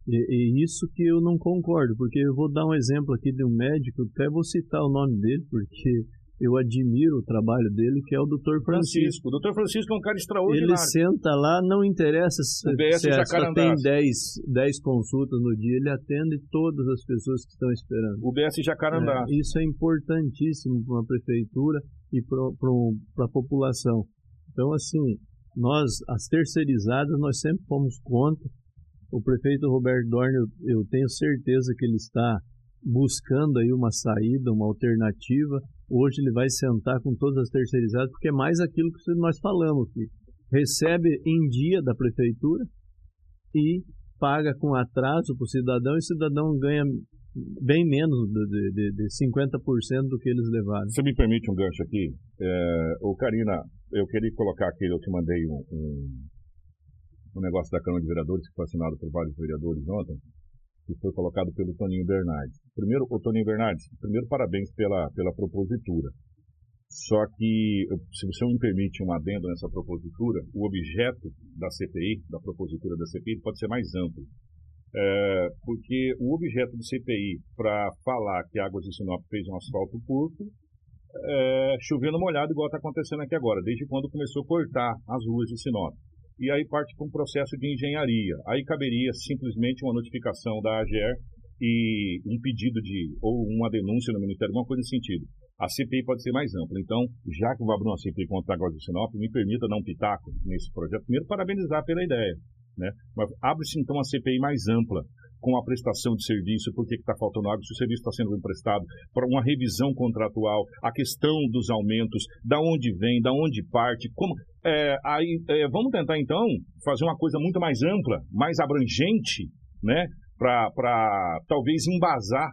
e, isso que eu não concordo, porque eu vou dar um exemplo aqui de um médico, até vou citar o nome dele, porque eu admiro o trabalho dele, que é o Dr. Francisco.
O Dr. Francisco é um cara extraordinário.
Ele senta lá, não interessa se, é, só tem 10, 10 consultas no dia, ele atende todas as pessoas que estão esperando.
O BS Jacarandá.
É, isso é importantíssimo para uma prefeitura e para a população. Então, assim, nós, as terceirizadas, nós sempre fomos contra. O prefeito Roberto Dorne, eu, eu tenho certeza que ele está buscando aí uma saída, uma alternativa Hoje ele vai sentar com todas as terceirizadas, porque é mais aquilo que nós falamos, que recebe em dia da prefeitura e paga com atraso para o cidadão e o cidadão ganha bem menos de, de, de 50% do que eles levaram.
Você me permite um gancho aqui? É, o Karina, eu queria colocar aqui, eu te mandei um, um, um negócio da Câmara de Vereadores que foi assinado por vários vereadores ontem que foi colocado pelo Toninho Bernardes. Primeiro, o Toninho Bernardes, primeiro parabéns pela, pela propositura. Só que, se você me permite um adendo nessa propositura, o objeto da CPI, da propositura da CPI, pode ser mais amplo. É, porque o objeto do CPI para falar que Águas de Sinop fez um asfalto curto, é, chovendo molhado, igual está acontecendo aqui agora, desde quando começou a cortar as ruas de Sinop e aí parte para um processo de engenharia. Aí caberia simplesmente uma notificação da AGR e um pedido de, ou uma denúncia no Ministério, alguma coisa nesse sentido. A CPI pode ser mais ampla. Então, já que vou abrir uma CPI contra a Água de Sinop, me permita dar um pitaco nesse projeto. Primeiro, parabenizar pela ideia. Né? Mas abre-se então uma CPI mais ampla, com a prestação de serviço, por que está faltando água, se o serviço está sendo bem prestado, para uma revisão contratual, a questão dos aumentos, da onde vem, da onde parte, como. É, aí, é, vamos tentar então fazer uma coisa muito mais ampla, mais abrangente, né? Para talvez embasar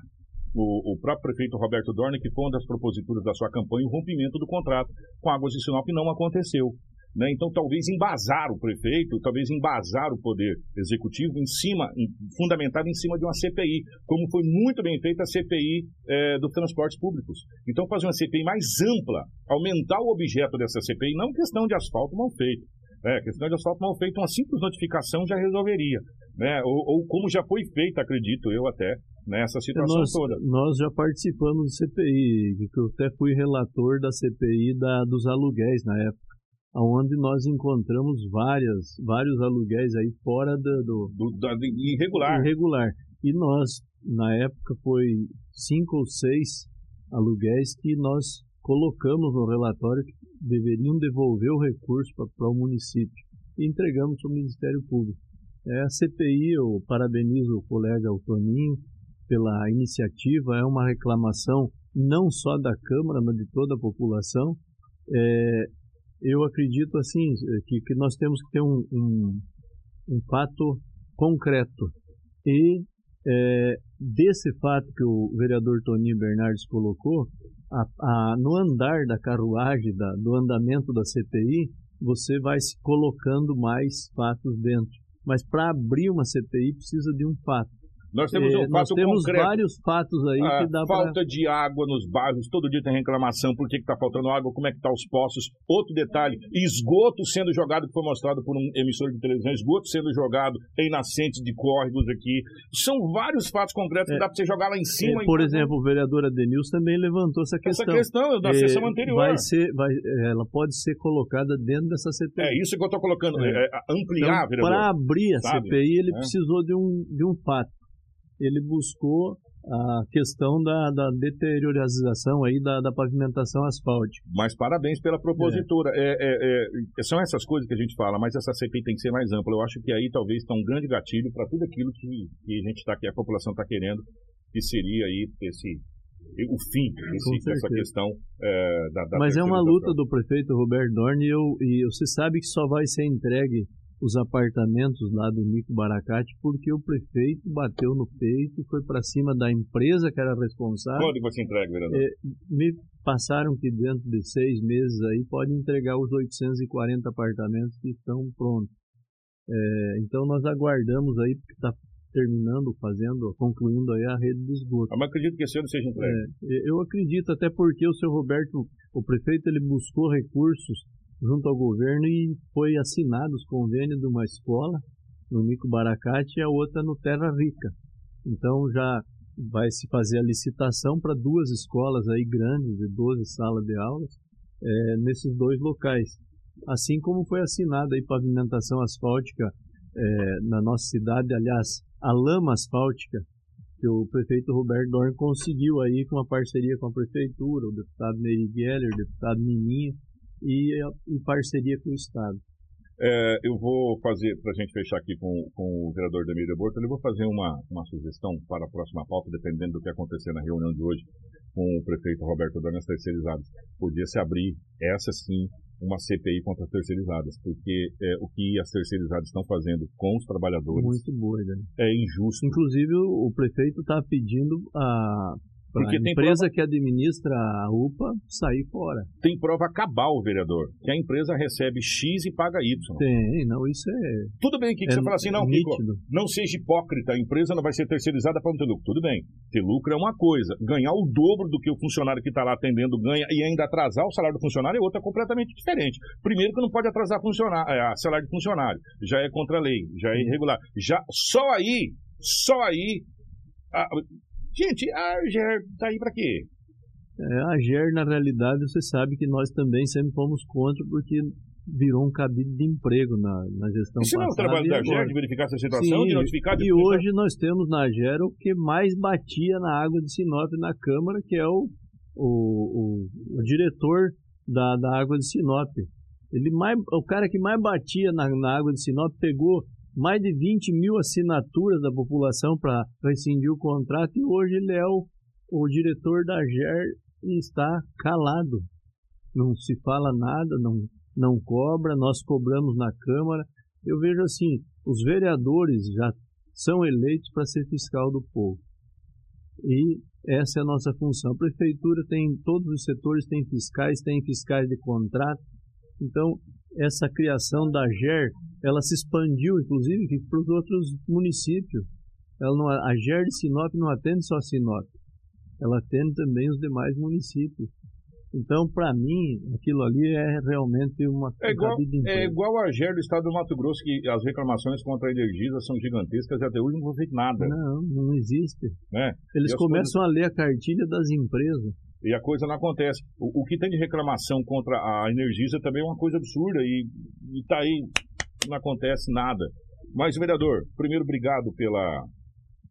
o, o, próprio prefeito Roberto Dorne, que foi uma das proposituras da sua campanha, o rompimento do contrato com Águas de Sinop não aconteceu. Né? Então, talvez embasar o prefeito, talvez embasar o poder executivo em cima, em, fundamentado em cima de uma CPI, como foi muito bem feita a CPI é, dos transportes públicos. Então, fazer uma CPI mais ampla, aumentar o objeto dessa CPI, não questão de asfalto mal feito. É, questão de asfalto mal feito, uma simples notificação já resolveria. Né? Ou, ou como já foi feita, acredito eu até, nessa situação
nós,
toda.
Nós já participamos do CPI, que eu até fui relator da CPI da, dos aluguéis na época, onde nós encontramos várias, vários aluguéis aí fora do, do,
do de, irregular.
irregular. E nós, na época, foi cinco ou seis aluguéis que nós colocamos no relatório que deveriam devolver o recurso para o município e entregamos para o Ministério Público. É, a CPI, eu parabenizo o colega Toninho pela iniciativa, é uma reclamação não só da Câmara, mas de toda a população. É, eu acredito assim que, que nós temos que ter um, um, um fato concreto e é, desse fato que o vereador Toninho Bernardes colocou, a, a, no andar da carruagem, da, do andamento da CPI, você vai se colocando mais fatos dentro. Mas para abrir uma CPI precisa de um fato.
Nós temos um
é, nós temos vários fatos aí
Ah,
que dá
falta
para
de água nos bairros, todo dia tem reclamação, por que está faltando água, como é que estão os poços. Outro detalhe, esgoto sendo jogado, que foi mostrado por um emissor de televisão, esgoto sendo jogado em nascentes de córregos aqui. São vários fatos concretos que dá para você jogar lá em cima.
É, por
e-
exemplo, o vereador Adenilson também levantou essa
Essa
questão.
questão da
É,
sessão anterior.
Vai ser, vai, ela pode ser colocada dentro dessa CPI.
É isso que eu estou colocando,
É.
é, é, ampliar, vereador.
Para abrir a
sabe?
CPI, ele
É.
precisou de um, de um fato. Ele buscou a questão da, da deteriorização aí da, da pavimentação asfáltica.
Mas parabéns pela propositura. É, é, é, são essas coisas que a gente fala, mas essa CPI tem que ser mais ampla. Eu acho que aí talvez está um grande gatilho para tudo aquilo que, que a gente está aqui, a população está querendo, que seria aí esse o fim desse, dessa questão é, da, da
Mas é uma luta do prefeito Roberto Dorn e, eu, e você sabe que só vai ser entregue os apartamentos lá do Nico Baracate porque o prefeito bateu no peito e foi para cima da empresa que era responsável.
Quando você entrega, vereador?
É, me passaram que dentro de seis meses aí pode entregar os 840 apartamentos que estão prontos. É, então nós aguardamos aí porque está terminando, fazendo, concluindo aí a rede de esgoto.
Mas acredito que esse ano seja entregue.
É, eu acredito até porque o seu Roberto, o prefeito, ele buscou recursos junto ao governo e foi assinado os convênios de uma escola no Nico Baracate e a outra no Terra Rica. Então já vai se fazer a licitação para duas escolas aí grandes, de 12 salas de aulas, é, nesses dois locais. Assim como foi assinada aí pavimentação asfáltica é, na nossa cidade, aliás, a lama asfáltica, que o prefeito Roberto Dorn conseguiu aí com uma parceria com a prefeitura, o deputado Neri Geller, o deputado Mininho, e em parceria com o Estado.
É, eu vou fazer, para a gente fechar aqui com, com o vereador Demílio Bortoli, eu vou fazer uma, uma sugestão para a próxima pauta, dependendo do que acontecer na reunião de hoje com o prefeito Roberto Dorn nas terceirizadas. Podia se abrir, essa sim, uma CPI contra as terceirizadas, porque é, o que as terceirizadas estão fazendo com os trabalhadores
Muito boa, né?
é injusto.
Inclusive, o prefeito está pedindo a
Porque
a empresa que administra a UPA sair fora.
Tem prova cabal, vereador, que a empresa recebe X e paga Y.
Tem, não, isso é.
Tudo bem que, que
É
você fala assim, não, Kiko,
nítido.
não seja hipócrita, a empresa não vai ser terceirizada para não ter lucro. Tudo bem, ter lucro é uma coisa, ganhar o dobro do que o funcionário que está lá atendendo ganha e ainda atrasar o salário do funcionário é outra completamente diferente. Primeiro que não pode atrasar funcionário, é, salário de funcionário, já é contra a lei, já é irregular. Já, só aí, só aí... a- gente, a Arger tá aí para quê?
É, a GER, na realidade, você sabe que nós também sempre fomos contra, porque virou um cabide de emprego na, na gestão
Isso não é o
passada.
trabalho
e
da
agora.
GER de verificar essa situação,
Sim,
de notificar... de
E hoje nós temos na GER o que mais batia na água de Sinop na Câmara, que é o, o, o, o diretor da, da água de Sinop. Ele mais, o cara que mais batia na, na água de Sinop pegou mais de 20 mil assinaturas da população para rescindir o contrato e hoje ele é o, o diretor da GER e está calado. Não se fala nada, não, não cobra, nós cobramos na Câmara. Eu vejo assim, os vereadores já são eleitos para ser fiscal do povo. E essa é a nossa função. A prefeitura tem, todos os setores têm fiscais, tem fiscais de contrato. Então, essa criação da GER, ela se expandiu, inclusive, para os outros municípios. Ela não, a GER de Sinop não atende só Sinop, ela atende também os demais municípios. Então, para mim, aquilo ali é realmente uma
É igual, é igual a GER do estado do Mato Grosso, que as reclamações contra a Energisa são gigantescas e até hoje não foi feito nada.
Não, não existe.
Né?
Eles começam a ler a cartilha das empresas.
E a coisa não acontece. O, o que tem de reclamação contra a Energisa também é uma coisa absurda e, e tá aí, não acontece nada. Mas, vereador, primeiro, obrigado pela,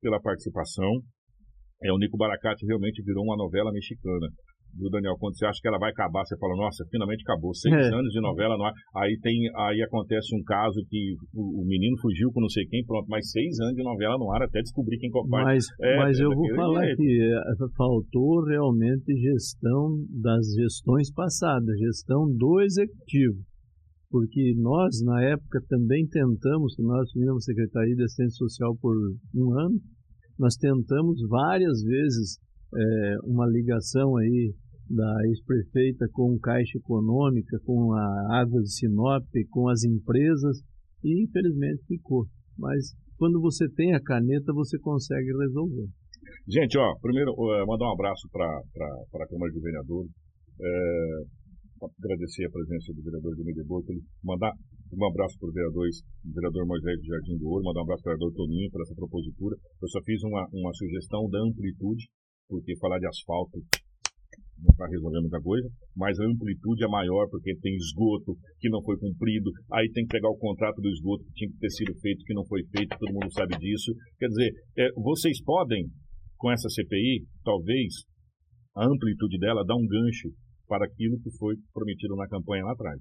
pela participação. É, o Nico Baracate realmente virou uma novela mexicana. Viu, Daniel? Quando você acha que ela vai acabar, você fala, nossa, finalmente acabou. Seis
É.
anos de novela no ar. Aí, tem, aí acontece um caso que o, o menino fugiu com não sei quem, pronto. Mas seis anos de novela no ar até descobrir quem culpado.
Mas,
É,
mas eu
é
vou
daquele
falar
jeito.
que eh, faltou realmente gestão das gestões passadas, gestão do executivo. Porque nós, na época, também tentamos, nós tivemos Secretaria de Assistência Social por um ano, nós tentamos várias vezes eh, uma ligação aí da ex-prefeita com Caixa Econômica, com a Águas de Sinop, com as empresas, e infelizmente ficou. Mas quando você tem a caneta, você consegue resolver.
Gente, ó, primeiro, eh, mandar um abraço para a Câmara de Vereadores. É, agradecer a presença do vereador de Medebor, mandar um abraço para o vereador, vereador Moisés de Jardim do Ouro, mandar um abraço para o vereador Toninho por essa propositura. Eu só fiz uma, uma sugestão da amplitude, porque falar de asfalto não está resolvendo muita coisa, mas a amplitude é maior porque tem esgoto que não foi cumprido, aí tem que pegar o contrato do esgoto que tinha que ter sido feito, que não foi feito, todo mundo sabe disso. Quer dizer, é, vocês podem, com essa CPI, talvez a amplitude dela dar um gancho para aquilo que foi prometido na campanha lá atrás.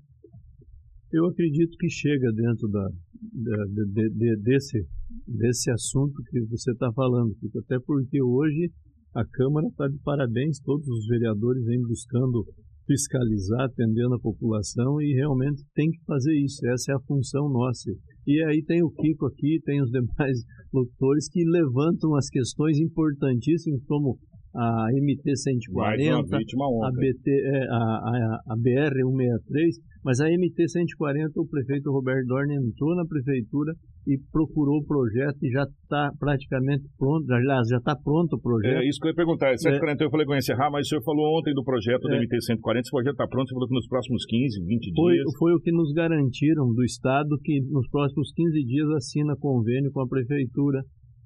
Eu acredito que chega dentro da, da- de- de- de- desse, desse assunto que você está falando, até porque hoje a Câmara está de parabéns, todos os vereadores vêm buscando fiscalizar, atendendo a população e realmente tem que fazer isso, essa é a função nossa. E aí tem o Kiko aqui, tem os demais locutores que levantam as questões importantíssimas como a MT
Mais uma
140,
vítima
a,
ontem.
BT, é, a, a, a BR 163, mas a MT 140 o prefeito Roberto Dorn entrou na prefeitura e procurou o projeto e já está praticamente pronto, aliás, já está pronto o projeto.
É isso que eu ia perguntar. 141 eu falei que eu ia encerrar, mas o senhor falou ontem do projeto
É.
MT-140, esse projeto está pronto, você falou que nos próximos 15, 20
Foi,
dias.
foi o que nos garantiram do Estado que nos próximos 15 dias assina convênio com a Prefeitura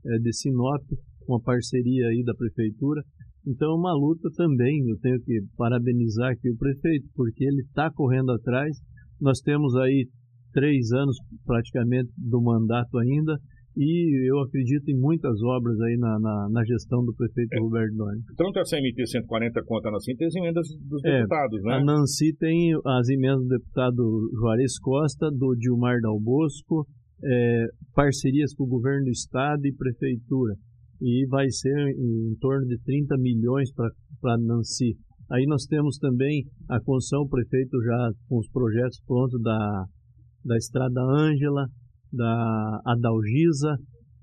eh, de Sinop, uma parceria aí da Prefeitura. Então é uma luta também, eu tenho que parabenizar aqui o prefeito, porque ele está correndo atrás. Nós temos aí três anos praticamente do mandato ainda e eu acredito em muitas obras aí na, na, na gestão do prefeito Roberto Dorn.
Tanto essa MT-140 quanto a Nassim tem as emendas dos
É,
deputados, né?
A Nancy tem as emendas do deputado Juarez Costa, do Dilmar Dal Bosco, é, parcerias com o governo do estado e prefeitura. E vai ser em, em torno de 30 milhões para Nancy. Aí nós temos também a construção, o prefeito já com os projetos prontos da, da Estrada Ângela, da Adalgisa.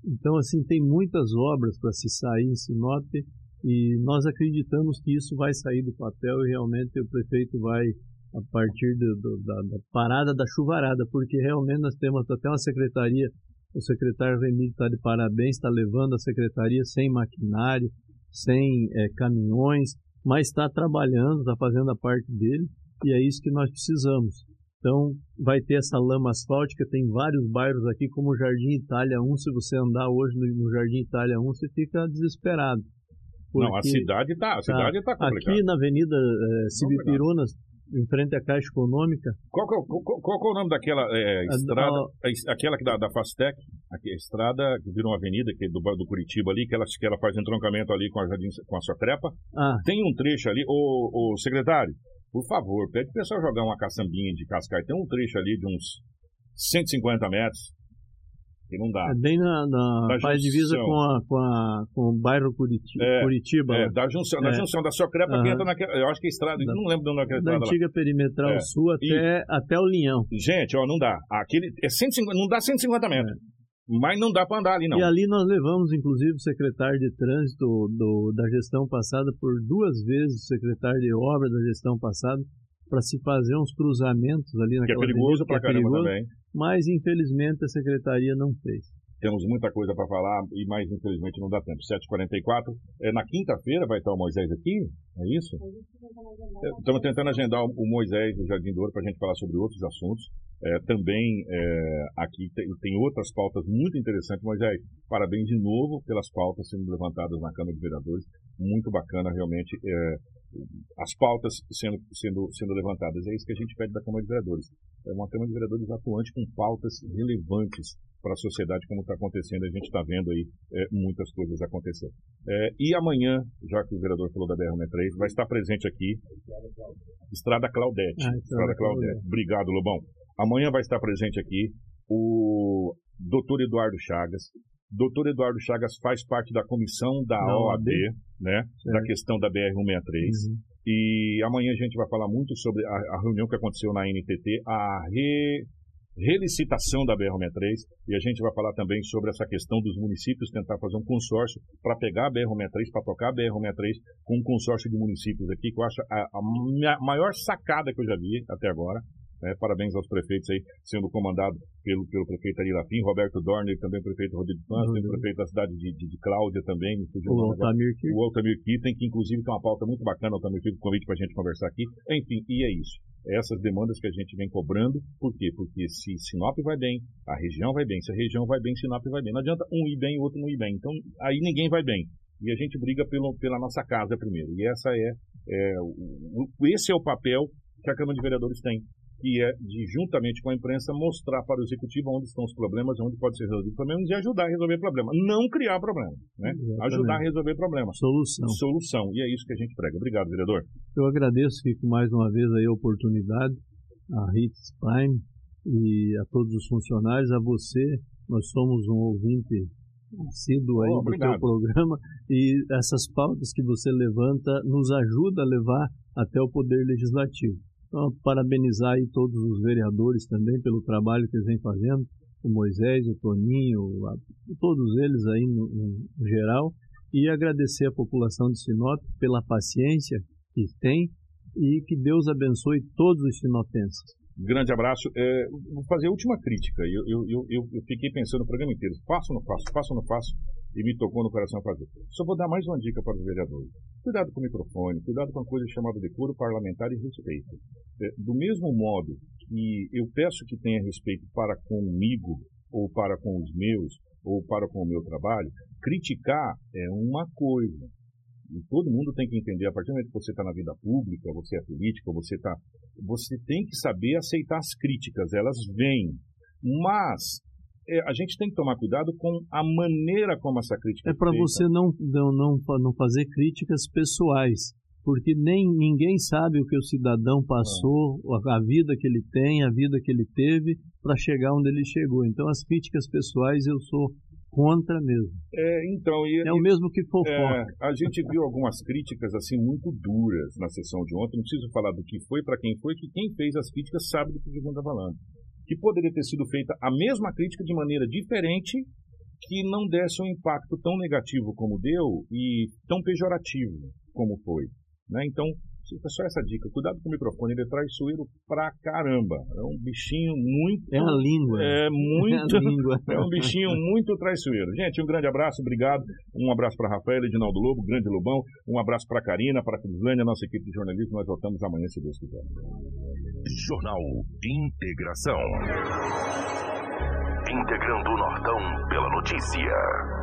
Então, assim, tem muitas obras para se sair em Sinop e nós acreditamos que isso vai sair do papel e realmente o prefeito vai, a partir do, do, da, da, parada da chuvarada, porque realmente nós temos até uma secretaria, o secretário Remídio está de parabéns, está levando a secretaria sem maquinário, sem é, caminhões, mas está trabalhando, está fazendo a parte dele e é isso que nós precisamos. Então, vai ter essa lama asfáltica, tem vários bairros aqui, como o Jardim Itália 1. Se você andar hoje no, Jardim Itália 1, você fica desesperado.
Não, a cidade está a cidade tá complicada.
Aqui na Avenida é, Cibipirunas, em frente à Caixa Econômica.
Qual, qual, qual, qual é o nome daquela é, estrada? A, aquela que da, da Fastec, a estrada que virou uma avenida que é do, do Curitiba ali, que ela, que ela faz entroncamento ali com a, Jardim, com a sua crepa.
Ah.
Tem um trecho ali, o, o secretário, por favor, pede o pessoal jogar uma caçambinha de cascai. Tem um trecho ali de uns 150 metros. Que não dá.
É bem na, na,
Da
faz divisa com, a, com, a, com o bairro Curitiba.
É,
Curitiba
É,
né?
da junção, da
É.
junção da sua crepa que entra naquela. Eu acho que a estrada, não lembro de onde é
da
estrada lá.
antiga perimetral
É.
sul até, até o Linhão.
Gente, ó, não dá. Aquele, é 150, não dá 150 metros. Mas não dá para andar ali, não.
É. E ali nós levamos, inclusive, o secretário de trânsito do, da gestão passada por duas vezes, o secretário de obra da gestão passada, para se fazer uns cruzamentos ali
Que é
naquela
perigoso
que é
caramba
perigoso,
também.
Mas, infelizmente, a secretaria não fez.
Temos muita coisa para falar, e mais infelizmente não dá tempo. 7h44. É, na quinta-feira vai estar o Moisés aqui? É isso? Estamos tentando agendar o Moisés do Jardim do Ouro para a gente falar sobre outros assuntos. É, também é, aqui tem, tem, outras pautas muito interessantes. Moisés, parabéns de novo pelas pautas sendo levantadas na Câmara de Vereadores. Muito bacana, realmente. É, as pautas sendo, sendo, sendo levantadas. É isso que a gente pede da Câmara de Vereadores. É uma Câmara de Vereadores atuante com pautas relevantes para a sociedade, como está acontecendo. A gente está vendo aí é, muitas coisas acontecendo. É, e amanhã, já que o vereador falou da BR-63, vai estar presente aqui Estrada Claudete. Ah, Estrada Claudete. Obrigado, Lobão. Amanhã vai estar presente aqui o doutor Eduardo Chagas, Doutor Eduardo Chagas faz parte da comissão da OAB, né? Da questão da BR-163. Uhum. E amanhã a gente vai falar muito sobre a, a reunião que aconteceu na NTT, a re, relicitação da BR-163. E a gente vai falar também sobre essa questão dos municípios tentar fazer um consórcio para pegar a BR-163, para tocar a BR-163 com um consórcio de municípios aqui, que eu acho a, a maior sacada que eu já vi até agora. É, parabéns aos prefeitos aí, sendo comandado pelo, pelo prefeito Ari Lapim, Roberto Dorner, também prefeito Rodrigo Santos, uhum. prefeito da cidade de, de, de Cláudia também.
O Altamir Kitten.
O Altamir Kitten, que inclusive tem uma pauta muito bacana, o Altamir Kitten, convite para a gente conversar aqui. Enfim, e é isso. É essas demandas que a gente vem cobrando, por quê? Porque se Sinop vai bem, a região vai bem, se a região vai bem, Sinop vai bem. Não adianta um ir bem e o outro não ir bem. Então, aí ninguém vai bem. E a gente briga pelo, pela nossa casa primeiro. E essa é, é o, esse é o papel que a Câmara de Vereadores tem que é de, juntamente com a imprensa, mostrar para o executivo onde estão os problemas, onde pode ser resolvido problemas e ajudar a resolver problema. Não criar problema, né? Ajudar a resolver problema.
Solução.
Solução. E é isso que a gente prega. Obrigado, vereador.
Eu agradeço, Kiko, mais uma vez aí a oportunidade, a Hits Prime e a todos os funcionários, a você. Nós somos um ouvinte assíduo aí oh, do seu programa e essas pautas que você levanta nos ajuda a levar até o Poder Legislativo. Então, parabenizar aí todos os vereadores também pelo trabalho que eles vêm fazendo, o Moisés, o Toninho, a, todos eles aí no, no, geral, e agradecer a população de Sinop pela paciência que tem e que Deus abençoe todos os sinopenses.
Grande abraço. É, vou fazer a última crítica. Eu, eu, eu, eu, fiquei pensando o programa inteiro. Faço ou não faço? Faço ou não faço? E me tocou no coração fazer. Só vou dar mais uma dica para os vereadores. Cuidado com o microfone, cuidado com a coisa chamada decoro parlamentar e respeito. É, do mesmo modo que eu peço que tenha respeito para comigo, ou para com os meus, ou para com o meu trabalho, criticar é uma coisa. E todo mundo tem que entender, a partir do momento que você está na vida pública, você é político, você está. Você tem que saber aceitar as críticas, elas vêm. Mas é, a gente tem que tomar cuidado com a maneira como essa crítica
é para você não, não, não, não fazer críticas pessoais porque nem ninguém sabe o que o cidadão passou, a vida que ele tem, a vida que ele teve para chegar onde ele chegou. Então as críticas pessoais eu sou contra mesmo.
É, então, e,
é o mesmo que fofoca. É,
a gente viu algumas críticas assim muito duras na sessão de ontem. Não preciso falar do que foi para quem foi, que quem fez as críticas sabe do que a gente está falando. Que poderia ter sido feita a mesma crítica de maneira diferente, que não desse um impacto tão negativo como deu e tão pejorativo como foi. Né? Então, Fica só essa dica. Cuidado com o microfone, ele é traiçoeiro pra caramba. É um bichinho muito.
É a língua.
É muito. É, língua. é um bichinho muito traiçoeiro. Gente, um grande abraço, obrigado. Um abraço para Rafael, Edinaldo Lobo, grande Lobão. Um abraço para Karina, para Crislânia, nossa equipe de jornalismo. Nós voltamos amanhã, se Deus quiser.
Jornal Integração. Integrando o Nortão pela notícia.